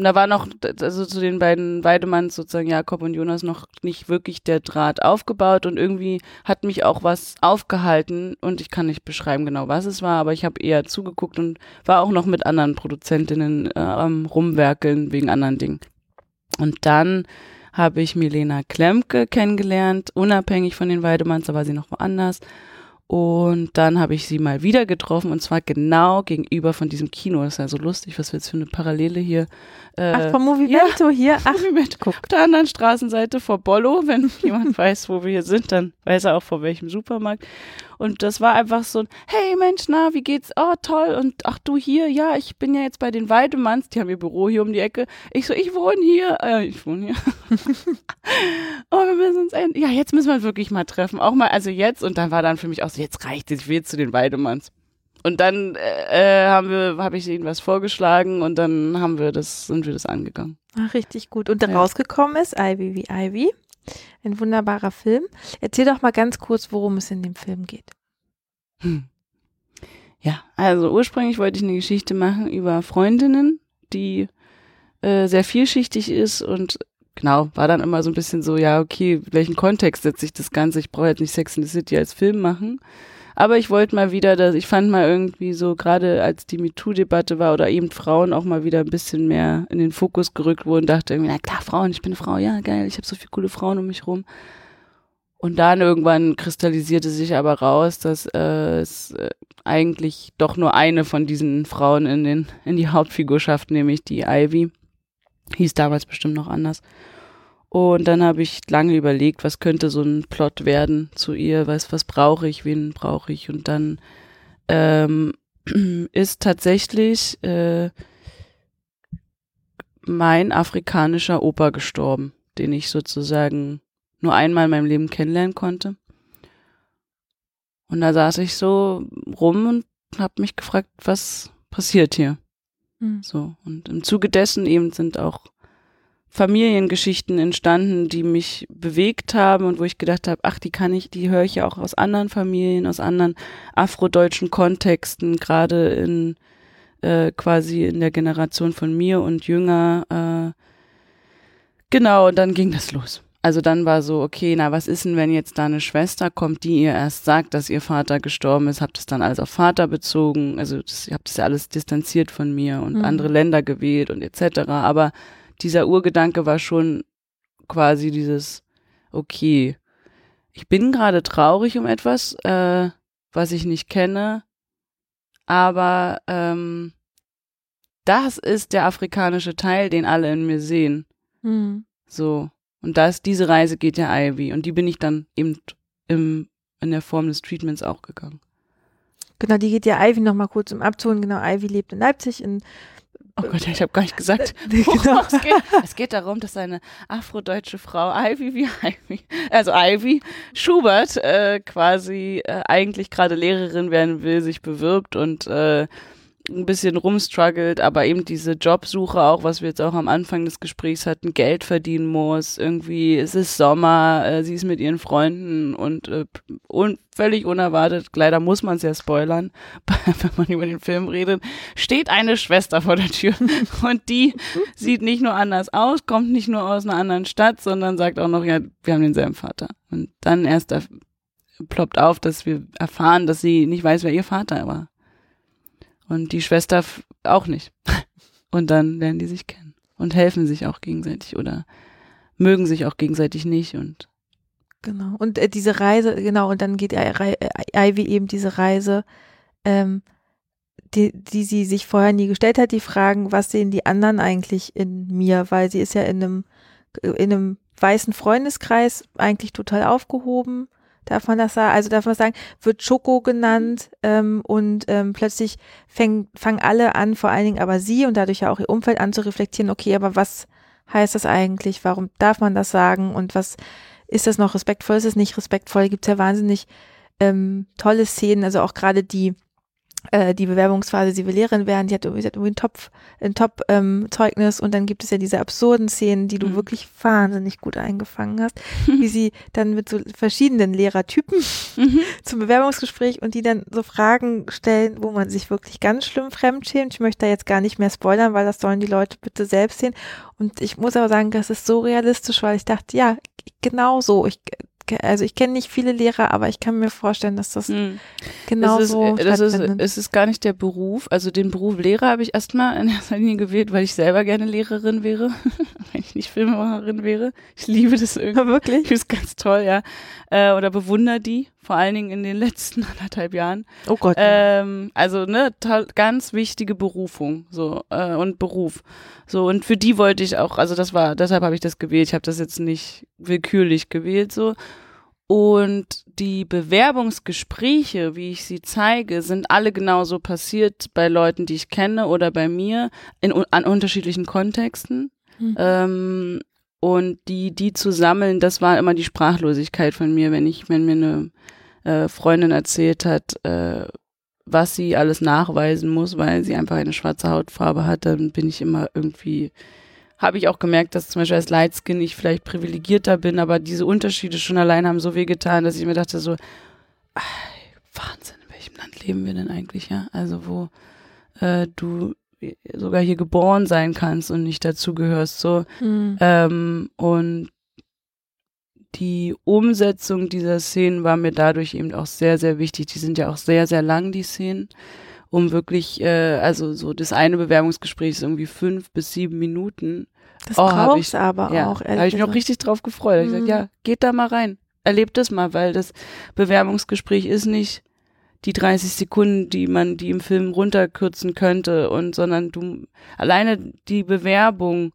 Und da war noch, also zu den beiden Weidemanns sozusagen Jakob und Jonas noch nicht wirklich der Draht aufgebaut und irgendwie hat mich auch was aufgehalten und ich kann nicht beschreiben genau, was es war, aber ich habe eher zugeguckt und war auch noch mit anderen Produzentinnen äh, Rumwerkeln wegen anderen Dingen. Und dann habe ich Milena Klemke kennengelernt, unabhängig von den Weidemanns, da war sie noch woanders. Und dann habe ich sie mal wieder getroffen und zwar genau gegenüber von diesem Kino. Das ist ja so lustig, was wir jetzt für eine Parallele hier. Äh, Ach, vom Movimento ja, hier. Ach, Movimento. Guck. Auf der anderen Straßenseite vor Bollo. Wenn jemand weiß, wo wir hier sind, dann weiß er auch vor welchem Supermarkt. Und das war einfach so ein, hey Mensch, na, wie geht's? Oh, toll. Und ach du hier, ja, ich bin ja jetzt bei den Weidemanns, die haben ihr Büro hier um die Ecke. Ich so, ich wohne hier. Äh, ich wohne hier. oh, wir müssen uns, ja, jetzt müssen wir wirklich mal treffen. Auch mal, also jetzt. Und dann war dann für mich auch so, jetzt reicht es, ich will jetzt zu den Weidemanns. Und dann äh, haben wir, habe ich ihnen was vorgeschlagen und dann haben wir das, sind wir das angegangen. Ach, richtig gut. Und ja. rausgekommen ist Ivy wie Ivy. Ein wunderbarer Film. Erzähl doch mal ganz kurz, worum es in dem Film geht. Hm. Ja, also ursprünglich wollte ich eine Geschichte machen über Freundinnen, die äh, sehr vielschichtig ist und genau, war dann immer so ein bisschen so, ja, okay, welchen Kontext setze ich das Ganze? Ich brauche jetzt nicht Sex in the City als Film machen. Aber ich wollte mal wieder, dass ich fand mal irgendwie so, gerade als die MeToo-Debatte war oder eben Frauen auch mal wieder ein bisschen mehr in den Fokus gerückt wurden, dachte irgendwie, na klar, Frauen, ich bin eine Frau, ja, geil, ich habe so viele coole Frauen um mich rum. Und dann irgendwann kristallisierte sich aber raus, dass äh, es äh, eigentlich doch nur eine von diesen Frauen in, den, in die Hauptfigur schafft, nämlich die Ivy. Hieß damals bestimmt noch anders. Und dann habe ich lange überlegt, was könnte so ein Plot werden zu ihr, was, was brauche ich, wen brauche ich. Und dann ähm, ist tatsächlich äh, mein afrikanischer Opa gestorben, den ich sozusagen nur einmal in meinem Leben kennenlernen konnte. Und da saß ich so rum und habe mich gefragt, was passiert hier? Mhm. So. Und im Zuge dessen eben sind auch Familiengeschichten entstanden, die mich bewegt haben und wo ich gedacht habe, ach, die kann ich, die höre ich ja auch aus anderen Familien, aus anderen afrodeutschen Kontexten, gerade in äh, quasi in der Generation von mir und jünger. Äh, genau, und dann ging das los. Also dann war so, okay, na, was ist denn, wenn jetzt da eine Schwester kommt, die ihr erst sagt, dass ihr Vater gestorben ist, habt es dann alles auf Vater bezogen, also das, ihr habt das ja alles distanziert von mir und mhm. andere Länder gewählt und etc. Aber dieser Urgedanke war schon quasi dieses, okay, ich bin gerade traurig um etwas, äh, was ich nicht kenne, aber ähm, das ist der afrikanische Teil, den alle in mir sehen. Mhm. So. Und das, diese Reise geht ja Ivy. Und die bin ich dann eben im, in der Form des Treatments auch gegangen. Genau, die geht ja Ivy nochmal kurz um abzuholen. Genau, Ivy lebt in Leipzig in Oh Gott, ich habe gar nicht gesagt. genau. es, geht, es, geht, darum, dass eine afrodeutsche Frau, Ivy wie Ivy, also Ivy Schubert, äh, quasi äh, eigentlich gerade Lehrerin werden will, sich bewirbt und äh, ein bisschen rumstruggelt, aber eben diese Jobsuche auch, was wir jetzt auch am Anfang des Gesprächs hatten, Geld verdienen muss, irgendwie, es ist Sommer, äh, sie ist mit ihren Freunden und äh, un völlig unerwartet, leider muss man es ja spoilern, wenn man über den Film redet, steht eine Schwester vor der Tür und die sieht nicht nur anders aus, kommt nicht nur aus einer anderen Stadt, sondern sagt auch noch, ja, wir haben denselben Vater. Und dann erst ploppt auf, dass wir erfahren, dass sie nicht weiß, wer ihr Vater war. Und die Schwester auch nicht. Und dann lernen die sich kennen. Und helfen sich auch gegenseitig oder mögen sich auch gegenseitig nicht und genau. Und äh, diese Reise genau und dann geht äh, Ivy eben diese Reise ähm, die, die sie sich vorher nie gestellt hat, die Fragen, was sehen die anderen eigentlich in mir, weil sie ist ja in einem, in einem weißen Freundeskreis eigentlich total aufgehoben, darf man das sagen? Also darf man sagen, wird Schoko genannt ähm, und ähm, plötzlich fäng, fangen alle an, vor allen Dingen aber sie und dadurch ja auch ihr Umfeld an zu reflektieren, okay, aber was heißt das eigentlich? Warum darf man das sagen? Und was ist das noch respektvoll? Ist es nicht respektvoll? Gibt es ja wahnsinnig ähm, tolle Szenen, also auch gerade die äh, die Bewerbungsphase, sie will Lehrerin werden, die hat irgendwie, sie hat irgendwie ein Top, ein Top-Zeugnis ähm, und dann gibt es ja diese absurden Szenen, die du Mhm. wirklich wahnsinnig gut eingefangen hast, wie sie dann mit so verschiedenen Lehrertypen Mhm. zum Bewerbungsgespräch und die dann so Fragen stellen, wo man sich wirklich ganz schlimm fremdschämt. Ich möchte da jetzt gar nicht mehr spoilern, weil das sollen die Leute bitte selbst sehen. Und ich muss aber sagen, das ist so realistisch, weil ich dachte, ja, genau so. Ich, also ich kenne nicht viele Lehrer, aber ich kann mir vorstellen, dass das Mhm. genau das ist, so äh, das ist, es ist gar nicht der Beruf. Also den Beruf Lehrer habe ich erstmal in erster Linie gewählt, weil ich selber gerne Lehrerin wäre, wenn ich nicht Filmemacherin wäre. Ich liebe das irgendwie. Wirklich? Ich finde es ganz toll, ja. Äh, oder bewundere die, vor allen Dingen in den letzten anderthalb Jahren. Oh Gott. Ähm, also ne, ganz wichtige Berufung so äh, und Beruf. So und für die wollte ich auch, also das war, deshalb habe ich das gewählt. Ich habe das jetzt nicht willkürlich gewählt so. Und die Bewerbungsgespräche, wie ich sie zeige, sind alle genauso passiert bei Leuten, die ich kenne oder bei mir in an unterschiedlichen Kontexten. Mhm. Ähm, und die, die zu sammeln, das war immer die Sprachlosigkeit von mir, wenn ich, wenn mir eine äh, Freundin erzählt hat, äh, was sie alles nachweisen muss, weil sie einfach eine schwarze Hautfarbe hat, dann bin ich immer irgendwie, habe ich auch gemerkt, dass zum Beispiel als Lightskin ich vielleicht privilegierter bin, aber diese Unterschiede schon allein haben so wehgetan, dass ich mir dachte so, ah, Wahnsinn, in welchem Land leben wir denn eigentlich, ja? Also wo äh, du sogar hier geboren sein kannst und nicht dazugehörst, so. Mhm. Ähm, und die Umsetzung dieser Szenen war mir dadurch eben auch sehr, sehr wichtig. Die sind ja auch sehr, sehr lang, die Szenen, um wirklich, äh, also so das eine Bewerbungsgespräch ist irgendwie fünf bis sieben Minuten. Das oh, brauchst ich- aber ja, auch. da habe ich mich auch richtig drauf gefreut. Hab Ich Mhm. gesagt, ja, geht da mal rein. Erlebt das mal, weil das Bewerbungsgespräch ist nicht die 30 Sekunden, die man die im Film runterkürzen könnte und sondern du alleine die Bewerbung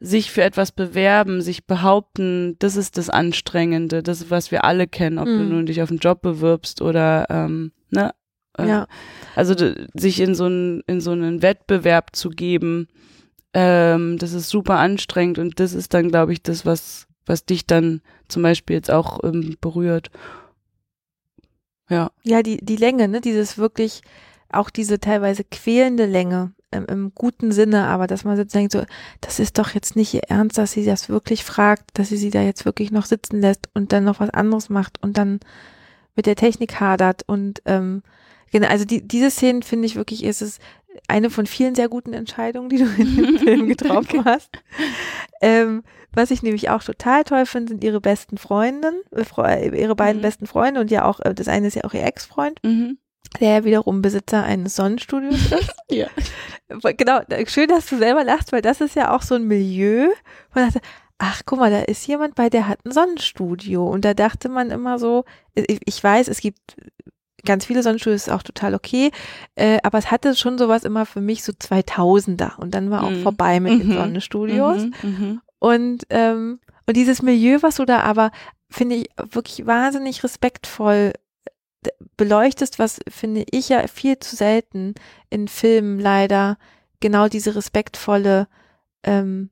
sich für etwas bewerben, sich behaupten, das ist das Anstrengende, das ist, was wir alle kennen, ob du Mhm. nun dich auf einen Job bewirbst oder ähm, ne, äh, Ja. also sich in so einen in so einen Wettbewerb zu geben, ähm, das ist super anstrengend und das ist dann, glaube ich, das, was was dich dann zum Beispiel jetzt auch ähm, berührt. Ja, Ja, die, die Länge, ne, dieses wirklich, auch diese teilweise quälende Länge im, im guten Sinne, aber dass man jetzt denkt, so, das ist doch jetzt nicht ihr Ernst, dass sie das wirklich fragt, dass sie sie da jetzt wirklich noch sitzen lässt und dann noch was anderes macht und dann mit der Technik hadert und ähm, genau, also die, diese Szenen finde ich wirklich, ist es eine von vielen sehr guten Entscheidungen, die du in dem Film getroffen hast. Ähm, was ich nämlich auch total toll finde, sind ihre besten Freundinnen, Fre- äh, ihre beiden Mhm. besten Freunde und ja auch, äh, das eine ist ja auch ihr Ex-Freund, mhm. Der ja wiederum Besitzer eines Sonnenstudios ist. ja. genau, schön, dass du selber lachst, weil das ist ja auch so ein Milieu, man dachte, ach guck mal, da ist jemand bei, der hat ein Sonnenstudio. Und da dachte man immer so, ich, ich weiß, es gibt ganz viele Sonnenstudios, ist auch total okay, äh, aber es hatte schon sowas immer für mich so 2000er und dann war auch Mhm. vorbei mit den Mhm. Sonnenstudios. Mhm. Mhm. Und, ähm, und dieses Milieu, was du da aber, finde ich, wirklich wahnsinnig respektvoll beleuchtest, was finde ich ja viel zu selten in Filmen leider genau diese respektvolle ähm,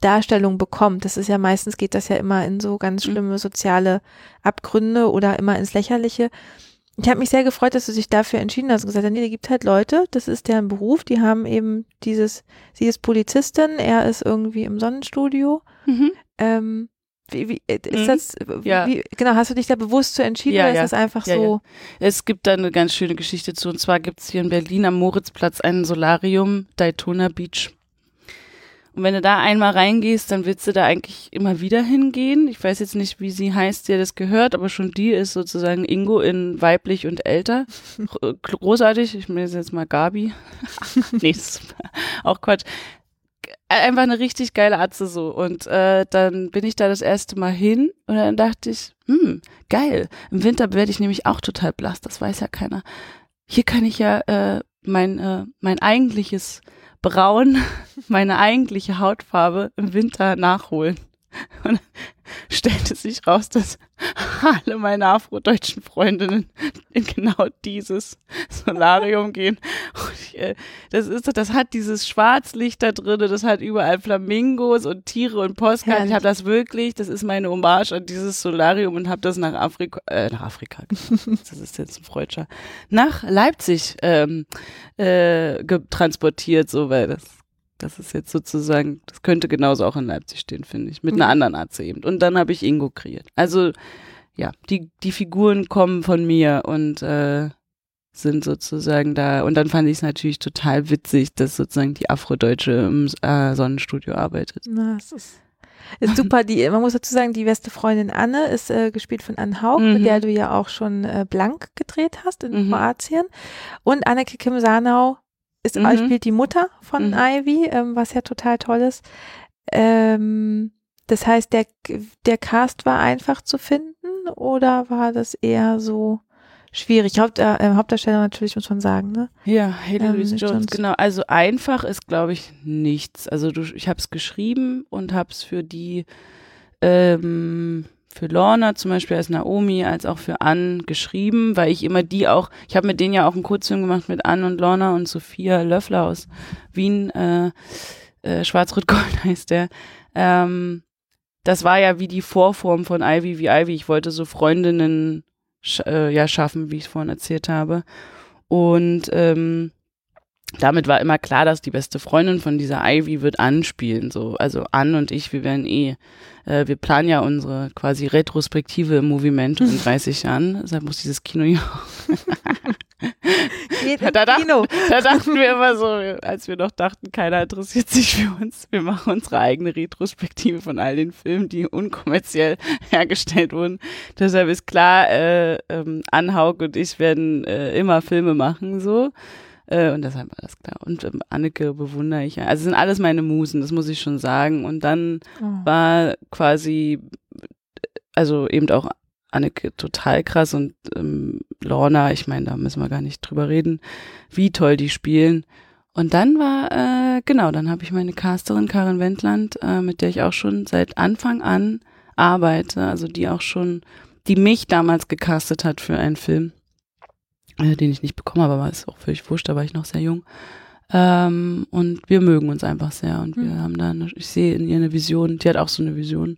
Darstellung bekommt. Das ist ja meistens geht das ja immer in so ganz Mhm. schlimme soziale Abgründe oder immer ins Lächerliche. Ich habe mich sehr gefreut, dass du dich dafür entschieden hast und gesagt hast, nee, da gibt halt Leute, das ist deren Beruf, die haben eben dieses, sie ist Polizistin, er ist irgendwie im Sonnenstudio. Mhm. Ähm, wie, wie, äh, ist Mhm. das, Ja. wie, genau, hast du dich da bewusst zu entschieden Ja, oder ja. ist das einfach so? Es gibt da eine ganz schöne Geschichte zu. Und zwar gibt es hier in Berlin am Moritzplatz ein Solarium, Daytona Beach. Und wenn du da einmal reingehst, dann willst du da eigentlich immer wieder hingehen. Ich weiß jetzt nicht, wie sie heißt, der das gehört, aber schon die ist sozusagen Ingo in weiblich und älter. Gro- Großartig. Ich meine jetzt mal Gabi. nee, ist auch Quatsch. Einfach eine richtig geile Atze so. Und äh, dann bin ich da das erste Mal hin und dann dachte ich, hm, geil. Im Winter werde ich nämlich auch total blass, das weiß ja keiner. Hier kann ich ja äh, mein, äh, mein eigentliches Braun, meine eigentliche Hautfarbe im Winter nachholen. Und dann stellte sich raus, dass alle meine afrodeutschen Freundinnen in genau dieses Solarium gehen. Und ich, äh, das ist, das hat dieses Schwarzlicht da drin, das hat überall Flamingos und Tiere und Postkarten. Ich habe das wirklich, das ist meine Hommage an dieses Solarium und habe das nach Afrika, äh, nach Afrika, das ist jetzt ein Freudscher, nach Leipzig ähm, äh, transportiert, so weil das das ist jetzt sozusagen, das könnte genauso auch in Leipzig stehen, finde ich, mit einer anderen AC eben. Und dann habe ich Ingo kreiert. Also ja, die, die Figuren kommen von mir und äh, sind sozusagen da. Und dann fand ich es natürlich total witzig, dass sozusagen die Afrodeutsche im äh, Sonnenstudio arbeitet. Na, es ist, ist super. Die, man muss dazu sagen, die beste Freundin Anne ist äh, gespielt von Anne Haug, mhm. mit der du ja auch schon äh, Blank gedreht hast in mhm. Kroatien. Und Anneke Kim Sanau ist, mhm. spielt die Mutter von mhm. Ivy, ähm, was ja total toll ist. Ähm, das heißt, der, der Cast war einfach zu finden oder war das eher so schwierig? Haupt, äh, Hauptdarsteller natürlich, muss man sagen, ne? Ja, Haley ähm, Louise Jones, genau. Also einfach ist, glaube ich, nichts. Also du, ich habe es geschrieben und habe es für die ähm, für Lorna zum Beispiel als Naomi, als auch für Ann geschrieben, weil ich immer die auch, ich habe mit denen ja auch einen Kurzfilm gemacht mit Ann und Lorna und Sophia Löffler aus Wien, äh, äh, Schwarz-Rot-Gold heißt der. Ähm, das war ja wie die Vorform von Ivy wie Ivy. Ich wollte so Freundinnen sch äh, ja schaffen, wie ich es vorhin erzählt habe. Und ähm, damit war immer klar, dass die beste Freundin von dieser Ivy wird anspielen. So, also Ann und ich, wir werden eh, äh, wir planen ja unsere quasi Retrospektive im Movimento in 30 Jahren. Deshalb muss dieses Kino ja. Geht da, da, Kino. da dachten wir immer so, als wir noch dachten, keiner interessiert sich für uns. Wir machen unsere eigene Retrospektive von all den Filmen, die unkommerziell hergestellt wurden. Deshalb ist klar, äh, ähm, Anhaug und ich werden äh, immer Filme machen, so. Äh, und deshalb war das klar. Und ähm, Anneke bewundere ich. Also sind alles meine Musen, das muss ich schon sagen. Und dann oh. war quasi, also eben auch Anneke total krass und ähm, Lorna, ich meine, da müssen wir gar nicht drüber reden, wie toll die spielen. Und dann war, äh, genau, dann habe ich meine Casterin Karin Wendland, äh, mit der ich auch schon seit Anfang an arbeite, also die auch schon, die mich damals gecastet hat für einen Film äh, den ich nicht bekommen habe, aber ist auch völlig wurscht, da war ich noch sehr jung. Ähm, und wir mögen uns einfach sehr und wir mhm. haben da, eine, ich sehe in ihr eine Vision, die hat auch so eine Vision,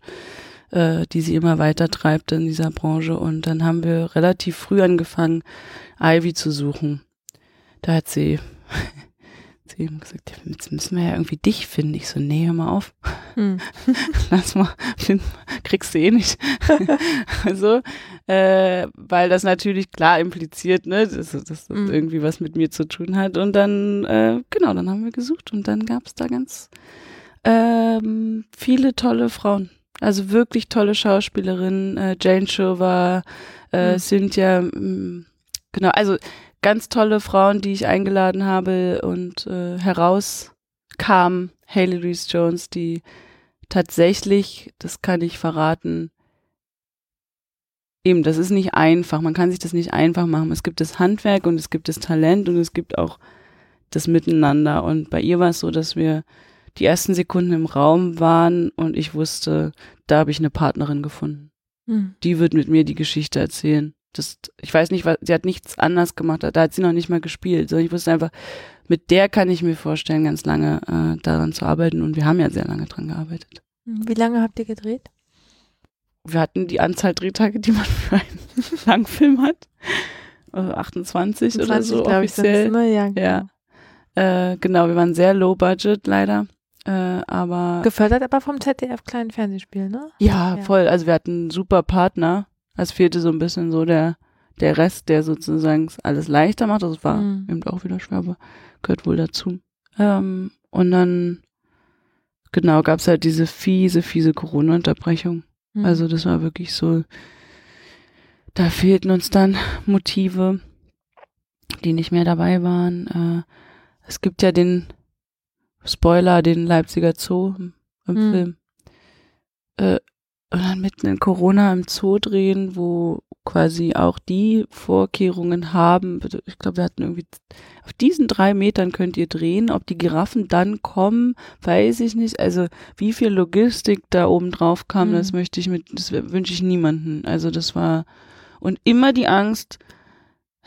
äh, die sie immer weiter treibt in dieser Branche und dann haben wir relativ früh angefangen, Ivy zu suchen. Da hat sie sie haben gesagt, jetzt müssen wir ja irgendwie dich finden. Ich so, nee, hör mal auf. Hm. Lass mal, kriegst du eh nicht. also, äh, weil das natürlich klar impliziert, ne, dass, dass das hm. irgendwie was mit mir zu tun hat. Und dann, äh, genau, dann haben wir gesucht und dann gab es da ganz ähm, viele tolle Frauen. Also wirklich tolle Schauspielerinnen. Äh, Jane Show war, äh, hm. Cynthia, mh, mm, genau, also ganz tolle Frauen, die ich eingeladen habe und äh, heraus kam Haley Reese Jones, die tatsächlich, das kann ich verraten, eben, das ist nicht einfach. Man kann sich das nicht einfach machen. Es gibt das Handwerk und es gibt das Talent und es gibt auch das Miteinander. Und bei ihr war es so, dass wir die ersten Sekunden im Raum waren und ich wusste, da habe ich eine Partnerin gefunden. Mhm. Die wird mit mir die Geschichte erzählen das, ich weiß nicht, was, sie hat nichts anders gemacht, da hat sie noch nicht mal gespielt, sondern ich wusste einfach, mit der kann ich mir vorstellen, ganz lange äh, daran zu arbeiten und wir haben ja sehr lange dran gearbeitet. Wie lange habt ihr gedreht? Wir hatten die Anzahl Drehtage, die man für einen Langfilm hat. Also 28 20, oder so offiziell. Ich, ne? Ja, genau. Ja. Äh, genau, wir waren sehr low budget leider. Äh, aber gefördert aber vom ZDF kleinen Fernsehspiel, ne? Ja, ja, voll. Also wir hatten super Partner es fehlte so ein bisschen so der, der Rest, der sozusagen alles leichter macht. Das war mhm. eben auch wieder schwer, aber gehört wohl dazu. Ähm, und dann, genau, gab es halt diese fiese, fiese Corona-Unterbrechung. Mhm. Also das war wirklich so, da fehlten uns dann Motive, die nicht mehr dabei waren. Äh, es gibt ja den Spoiler, den Leipziger Zoo im, im mhm. Film. Äh, und dann mitten in Corona im Zoo drehen, wo quasi auch die Vorkehrungen haben. Ich glaube, wir hatten irgendwie auf diesen drei Metern könnt ihr drehen. Ob die Giraffen dann kommen, weiß ich nicht. Also wie viel Logistik da oben drauf kam, mhm. das möchte ich mit, das wünsche ich niemanden. Also das war und immer die Angst,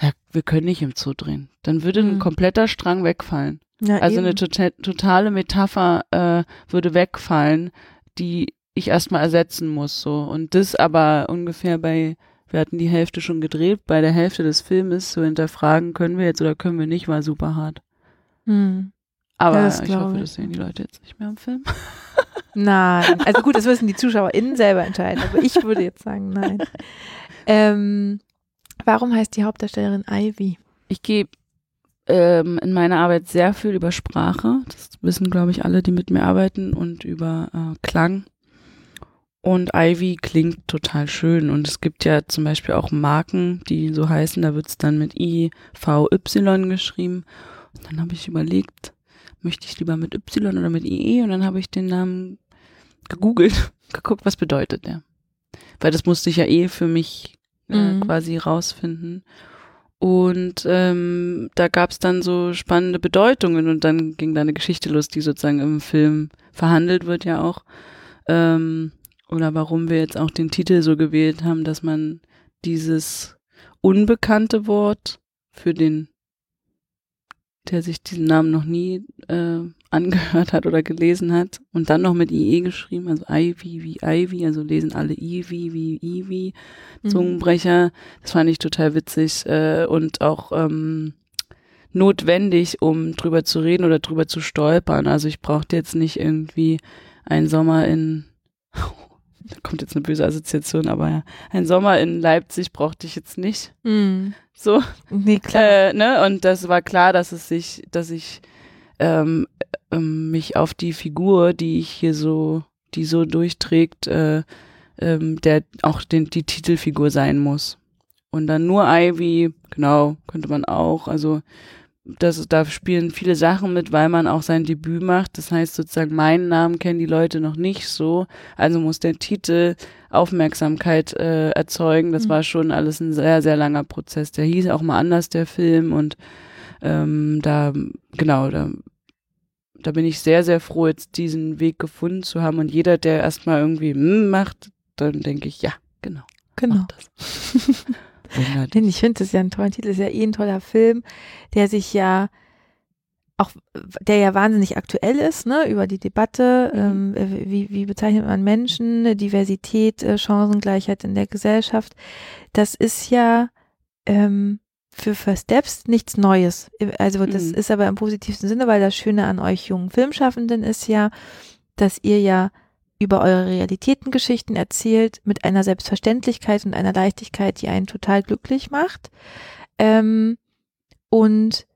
ja, wir können nicht im Zoo drehen. Dann würde mhm. ein kompletter Strang wegfallen. Ja, also eben. eine tota-, totale Metapher äh, würde wegfallen, die ich erstmal ersetzen muss. So. Und das aber ungefähr bei, wir hatten die Hälfte schon gedreht, bei der Hälfte des Filmes zu hinterfragen, können wir jetzt oder können wir nicht, war super hart. Mhm. Aber ja, ich hoffe, das sehen die Leute jetzt nicht mehr im Film. Nein, also gut, das müssen die ZuschauerInnen selber entscheiden, aber ich würde jetzt sagen, nein. Ähm, warum heißt die Hauptdarstellerin Ivy? Ich gebe ähm, in meiner Arbeit sehr viel über Sprache. Das wissen, glaube ich, alle, die mit mir arbeiten und über äh, Klang. Und Ivy klingt total schön. Und es gibt ja zum Beispiel auch Marken, die so heißen, da wird es dann mit I, V, Y geschrieben. Und dann habe ich überlegt, möchte ich lieber mit Y oder mit IE? Und dann habe ich den Namen gegoogelt, geguckt, was bedeutet der. Weil das musste ich ja eh für mich äh, mhm. quasi rausfinden. Und ähm, da gab es dann so spannende Bedeutungen und dann ging da eine Geschichte los, die sozusagen im Film verhandelt wird ja auch. Ähm, oder warum wir jetzt auch den Titel so gewählt haben, dass man dieses unbekannte Wort für den der sich diesen Namen noch nie äh, angehört hat oder gelesen hat und dann noch mit IE geschrieben, also Ivy wie Ivy, also lesen alle Ivy wie Ivy, mhm. Zungenbrecher. Das fand ich total witzig äh, und auch ähm, notwendig, um drüber zu reden oder drüber zu stolpern. Also ich brauchte jetzt nicht irgendwie einen Sommer in da kommt jetzt eine böse Assoziation, aber ja, ein Sommer in Leipzig brauchte ich jetzt nicht. Mm. So. Nee, klar. Äh, ne? Und das war klar, dass es sich, dass ich ähm, ähm, mich auf die Figur, die ich hier so, die so durchträgt, äh, ähm, der auch den, die Titelfigur sein muss. Und dann nur Ivy, genau, könnte man auch. Also das, da spielen viele Sachen mit, weil man auch sein Debüt macht. Das heißt sozusagen, meinen Namen kennen die Leute noch nicht so. Also muss der Titel Aufmerksamkeit äh, erzeugen. Das mhm. war schon alles ein sehr, sehr langer Prozess. Der hieß auch mal anders, der Film. Und ähm, da, genau, da, da bin ich sehr, sehr froh, jetzt diesen Weg gefunden zu haben. Und jeder, der erstmal irgendwie mm, macht, dann denke ich, ja, genau. Genau. Ich finde das ja ein toller Titel, das ist ja eh ein toller Film, der sich ja auch, der ja wahnsinnig aktuell ist, ne, über die Debatte, mhm. ähm, wie, wie bezeichnet man Menschen, Diversität, äh, Chancengleichheit in der Gesellschaft. Das ist ja ähm, für First Steps nichts Neues. Also das mhm. ist aber im positivsten Sinne, weil das Schöne an euch jungen Filmschaffenden ist ja, dass ihr ja über eure Realitätengeschichten erzählt mit einer Selbstverständlichkeit und einer Leichtigkeit, die einen total glücklich macht. Ähm, und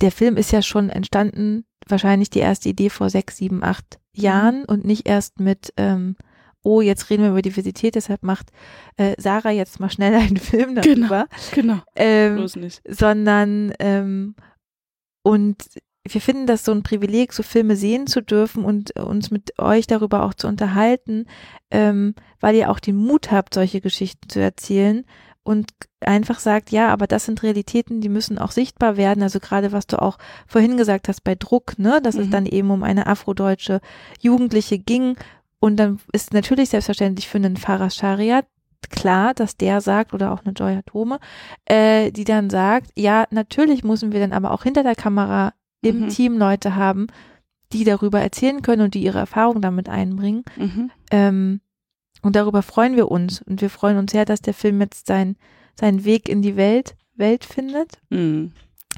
der Film ist ja schon entstanden, wahrscheinlich die erste Idee vor sechs, sieben, acht Jahren und nicht erst mit, ähm, oh, jetzt reden wir über Diversität, deshalb macht äh, Sarah jetzt mal schnell einen Film darüber. Genau, genau. Ähm, Bloß nicht. Sondern ähm, und wir finden das so ein Privileg, so Filme sehen zu dürfen und uns mit euch darüber auch zu unterhalten, ähm, weil ihr auch den Mut habt, solche Geschichten zu erzählen und einfach sagt, ja, aber das sind Realitäten, die müssen auch sichtbar werden. Also gerade was du auch vorhin gesagt hast bei Druck, ne, dass mhm. es dann eben um eine afrodeutsche Jugendliche ging. Und dann ist natürlich selbstverständlich für einen Faras Shariat klar, dass der sagt, oder auch eine Joy Atome, äh, die dann sagt, ja, natürlich müssen wir dann aber auch hinter der Kamera im mhm. Team Leute haben, die darüber erzählen können und die ihre Erfahrungen damit einbringen. Mhm. Ähm, und darüber freuen wir uns. Und wir freuen uns sehr, dass der Film jetzt sein, seinen Weg in die Welt, Welt findet. Mhm.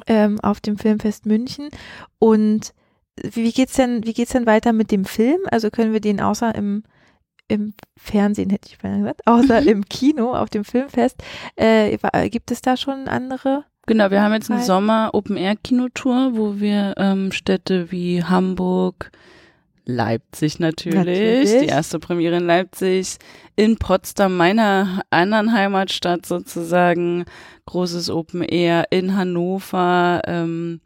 Ähm, auf dem Filmfest München. Und wie geht's denn, wie geht's denn weiter mit dem Film? Also können wir den außer im, im Fernsehen, hätte ich beinahe gesagt, außer im Kino auf dem Filmfest, äh, gibt es da schon andere Genau, wir haben jetzt eine Sommer-Open-Air-Kinotour, wo wir ähm, Städte wie Hamburg, Leipzig natürlich, natürlich, die erste Premiere in Leipzig, in Potsdam, meiner anderen Heimatstadt sozusagen, großes Open Air, in Hannover, ähm,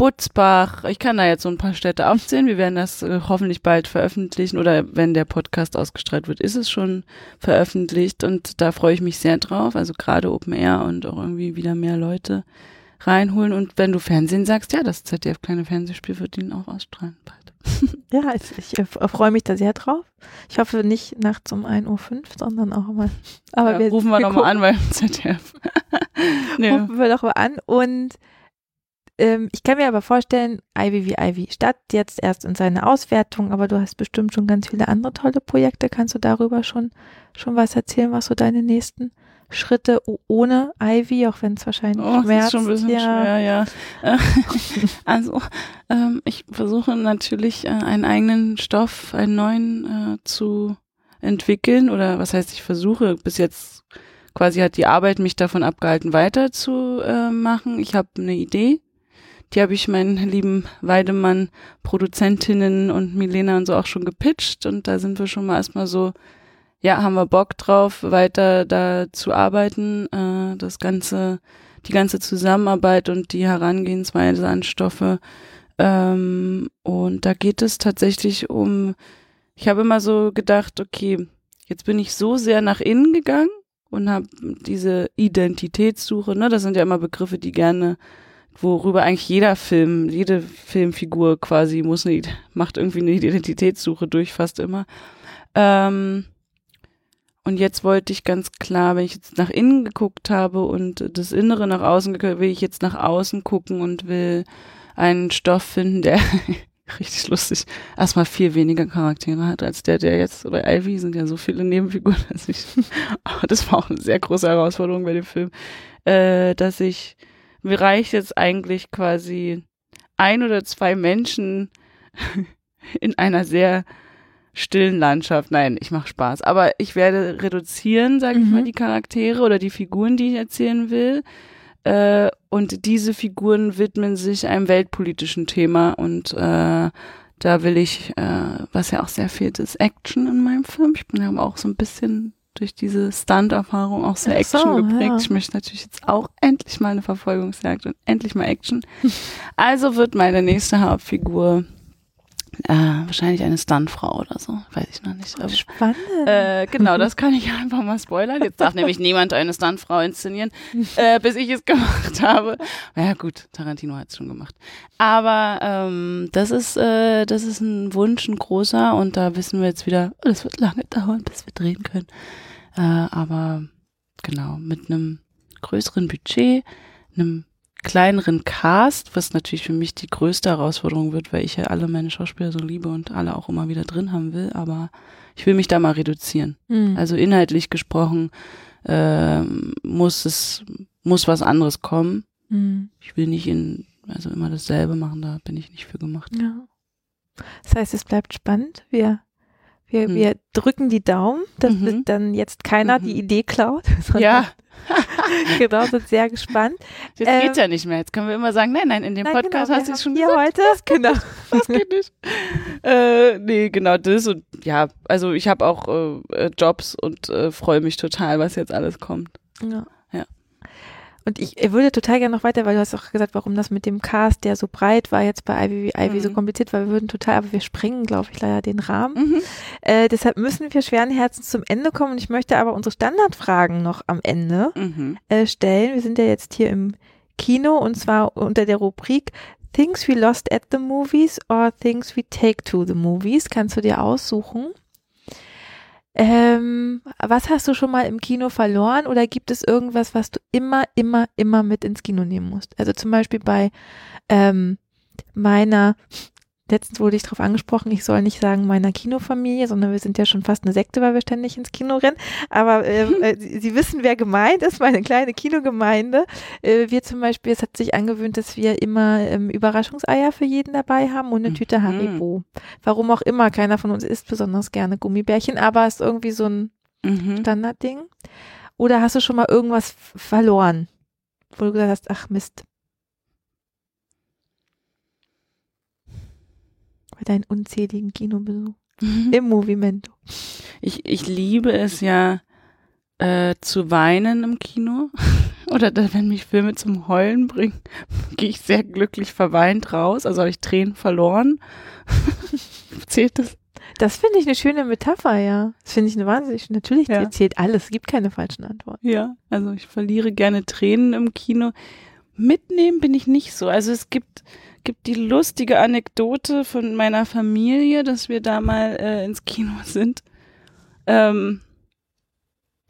Butzbach. Ich kann da jetzt so ein paar Städte aufzählen. Wir werden das äh, hoffentlich bald veröffentlichen oder wenn der Podcast ausgestrahlt wird, ist es schon veröffentlicht und da freue ich mich sehr drauf. Also gerade Open Air und auch irgendwie wieder mehr Leute reinholen. Und wenn du Fernsehen sagst, ja, das ZDF kleine Fernsehspiel wird ihn auch ausstrahlen bald. Ja, also ich äh, freue mich da sehr drauf. Ich hoffe nicht nachts um 1.05 Uhr, sondern auch mal. Aber ja, wir, rufen wir, wir nochmal an beim ZDF. nee. Rufen wir doch mal an. Und ähm, ich kann mir aber vorstellen, Ivy wie Ivy statt jetzt erst in seine Auswertung, aber du hast bestimmt schon ganz viele andere tolle Projekte. Kannst du darüber schon, schon was erzählen, was so deine nächsten Schritte ohne Ivy, auch wenn es wahrscheinlich oh, schmerzt. ist schon ein bisschen ja. schwer, ja. also ähm, ich versuche natürlich äh, einen eigenen Stoff, einen neuen äh, zu entwickeln oder was heißt ich versuche bis jetzt quasi hat die Arbeit mich davon abgehalten weiter zu äh, machen. Ich habe eine Idee, die habe ich meinen lieben Weidemann Produzentinnen und Milena und so auch schon gepitcht und da sind wir schon mal erstmal so ja, haben wir Bock drauf, weiter da zu arbeiten, äh, das ganze, die ganze Zusammenarbeit und die Herangehensweise an Stoffe. Ähm, und da geht es tatsächlich um, ich habe immer so gedacht, okay, jetzt bin ich so sehr nach innen gegangen und habe diese Identitätssuche, ne, das sind ja immer Begriffe, die gerne worüber eigentlich jeder Film, jede Filmfigur quasi muss eine, macht irgendwie eine Identitätssuche durch, fast immer. Ähm, und jetzt wollte ich ganz klar, wenn ich jetzt nach innen geguckt habe und das Innere nach außen geguckt, will ich jetzt nach außen gucken und will einen Stoff finden, der richtig lustig erstmal viel weniger Charaktere hat als der, der jetzt bei Ivy sind ja so viele Nebenfiguren, dass ich, das war auch eine sehr große Herausforderung bei dem Film, äh, dass ich, mir reicht jetzt eigentlich quasi ein oder zwei Menschen in einer sehr stillen Landschaft. Nein, ich mache Spaß. Aber ich werde reduzieren, sage mhm. ich mal, mhm. die Charaktere oder die Figuren, die ich erzählen will. Äh, und diese Figuren widmen sich einem weltpolitischen Thema und äh, da will ich, äh, was ja auch sehr fehlt, ist Action in meinem Film. Ich bin ja auch so ein bisschen durch diese Stunt-Erfahrung auch sehr Action so, geprägt. Ja. Ich möchte natürlich jetzt auch endlich mal eine Verfolgungsjagd und endlich mal Action. Also wird meine nächste Hauptfigur äh, wahrscheinlich eine Stuntfrau oder so, weiß ich noch nicht. Aber, Spannend. Äh, genau, das kann ich einfach mal spoilern. Jetzt darf nämlich niemand eine Stuntfrau inszenieren, äh, bis ich es gemacht habe. Ja gut, Tarantino hat es schon gemacht. Aber ähm, das ist äh, das ist ein Wunsch, ein großer und da wissen wir jetzt wieder, oh, das wird lange dauern, bis wir drehen können. Äh, aber genau, mit einem größeren Budget, einem kleineren Cast, was natürlich für mich die größte Herausforderung wird, weil ich ja alle meine Schauspieler so liebe und alle auch immer wieder drin haben will, aber ich will mich da mal reduzieren. Mhm. Also inhaltlich gesprochen äh, muss es, muss was anderes kommen. Mhm. Ich will nicht in, also immer dasselbe machen, da bin ich nicht für gemacht. Ja. Das heißt, es bleibt spannend. Wir wir, hm. wir drücken die Daumen, dass mhm. dann jetzt keiner mhm. die Idee klaut. Ja. genau, sind sehr gespannt. Jetzt ähm, geht's ja nicht mehr. Jetzt können wir immer sagen, nein, nein, in dem nein, Podcast genau, hast du es schon hier gesagt. heute. Das, genau. das geht nicht. äh, nee, genau das und ja, also ich habe auch äh, Jobs und äh, freue mich total, was jetzt alles kommt. Ja. Und ich würde total gerne noch weiter, weil du hast auch gesagt, warum das mit dem Cast, der so breit war, jetzt bei Ivy, Ivy mhm. so kompliziert war. Wir würden total, aber wir springen, glaube ich, leider den Rahmen. Mhm. Äh, deshalb müssen wir schweren Herzens zum Ende kommen. Und ich möchte aber unsere Standardfragen noch am Ende mhm. äh, stellen. Wir sind ja jetzt hier im Kino und zwar unter der Rubrik Things we lost at the movies or Things we take to the movies. Kannst du dir aussuchen? Ähm, was hast du schon mal im Kino verloren oder gibt es irgendwas, was du immer, immer, immer mit ins Kino nehmen musst? Also zum Beispiel bei ähm, meiner Letztens wurde ich darauf angesprochen, ich soll nicht sagen meiner Kinofamilie, sondern wir sind ja schon fast eine Sekte, weil wir ständig ins Kino rennen. Aber äh, äh, Sie, wissen, wer gemeint ist, meine kleine Kinogemeinde. Äh, wir zum Beispiel, es hat sich angewöhnt, dass wir immer ähm, Überraschungseier für jeden dabei haben und eine Tüte mhm. Haribo. Warum auch immer, keiner von uns isst besonders gerne Gummibärchen, aber es ist irgendwie so ein mhm. Standardding. Oder hast du schon mal irgendwas verloren, wo du gesagt hast, ach Mist, bei deinen unzähligen Kinobesuchen mhm. im Movimento? Ich, ich liebe es ja äh, zu weinen im Kino. Oder da, wenn mich Filme zum Heulen bringen, gehe ich sehr glücklich verweint raus. Also habe ich Tränen verloren. Zählt das? Das finde ich eine schöne Metapher, ja. Das finde ich eine wahnsinnig. Natürlich Ja. zählt alles. Es gibt keine falschen Antworten. Ja, also ich verliere gerne Tränen im Kino. Mitnehmen bin ich nicht so. Also es gibt, gibt die lustige Anekdote von meiner Familie, dass wir da mal äh, ins Kino sind. Ähm,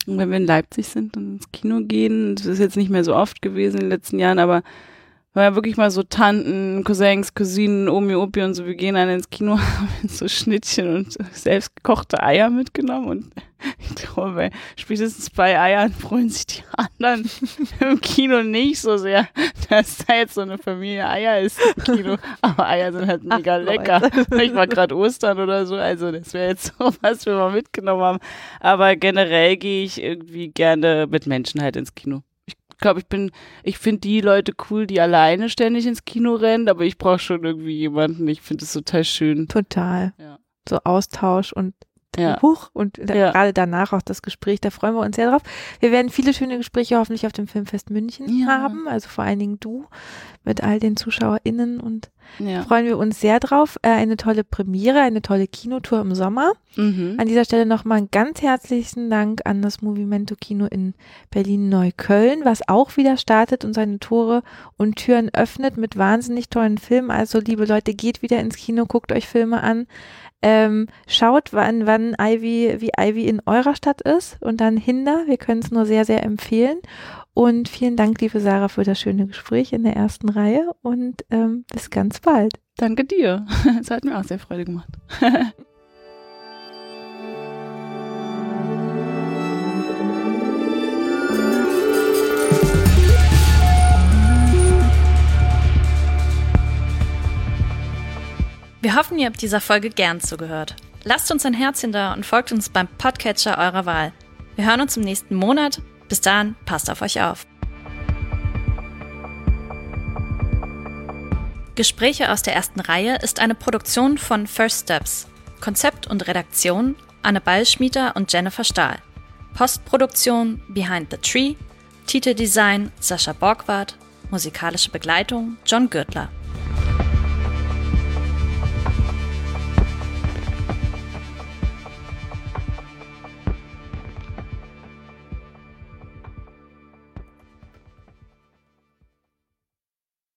und wenn wir in Leipzig sind und ins Kino gehen, das ist jetzt nicht mehr so oft gewesen in den letzten Jahren, aber war ja wirklich mal so Tanten, Cousins, Cousinen, Omi, Opi und so, wir gehen dann ins Kino, haben so Schnittchen und selbst gekochte Eier mitgenommen und ich glaube, bei spätestens bei Eiern freuen sich die anderen im Kino nicht so sehr, dass da jetzt so eine Familie Eier ist im Kino. Aber Eier sind halt mega Ach, lecker. Vielleicht mal gerade Ostern oder so. Also das wäre jetzt so, was wir mal mitgenommen haben. Aber generell gehe ich irgendwie gerne mit Menschen halt ins Kino. Ich glaube, ich bin, ich finde die Leute cool, die alleine ständig ins Kino rennen, aber ich brauche schon irgendwie jemanden. Ich finde es total schön. Total. Ja. So Austausch und Ja. Huch und da, Ja. gerade danach auch das Gespräch, da freuen wir uns sehr drauf. Wir werden viele schöne Gespräche hoffentlich auf dem Filmfest München Ja. haben, also vor allen Dingen du mit all den ZuschauerInnen und Ja. freuen wir uns sehr drauf. Äh, eine tolle Premiere, eine tolle Kinotour im Sommer. Mhm. An dieser Stelle nochmal einen ganz herzlichen Dank an das Movimento Kino in Berlin-Neukölln, was auch wieder startet und seine Tore und Türen öffnet mit wahnsinnig tollen Filmen. Also, liebe Leute, geht wieder ins Kino, guckt euch Filme an. Ähm, schaut, wann, wann Ivy, wie Ivy in eurer Stadt ist und dann Hinder. Wir können es nur sehr, sehr empfehlen. Und vielen Dank, liebe Sarah, für das schöne Gespräch in der ersten Reihe und ähm, bis ganz bald. Danke dir. Es hat mir auch sehr Freude gemacht. Wir hoffen, ihr habt dieser Folge gern zugehört. Lasst uns ein Herzchen da und folgt uns beim Podcatcher eurer Wahl. Wir hören uns im nächsten Monat. Bis dahin, passt auf euch auf. Gespräche aus der ersten Reihe ist eine Produktion von First Steps. Konzept und Redaktion Anne Ballschmieder und Jennifer Stahl. Postproduktion Behind the Tree. Titeldesign Sascha Borgward. Musikalische Begleitung John Gürtler.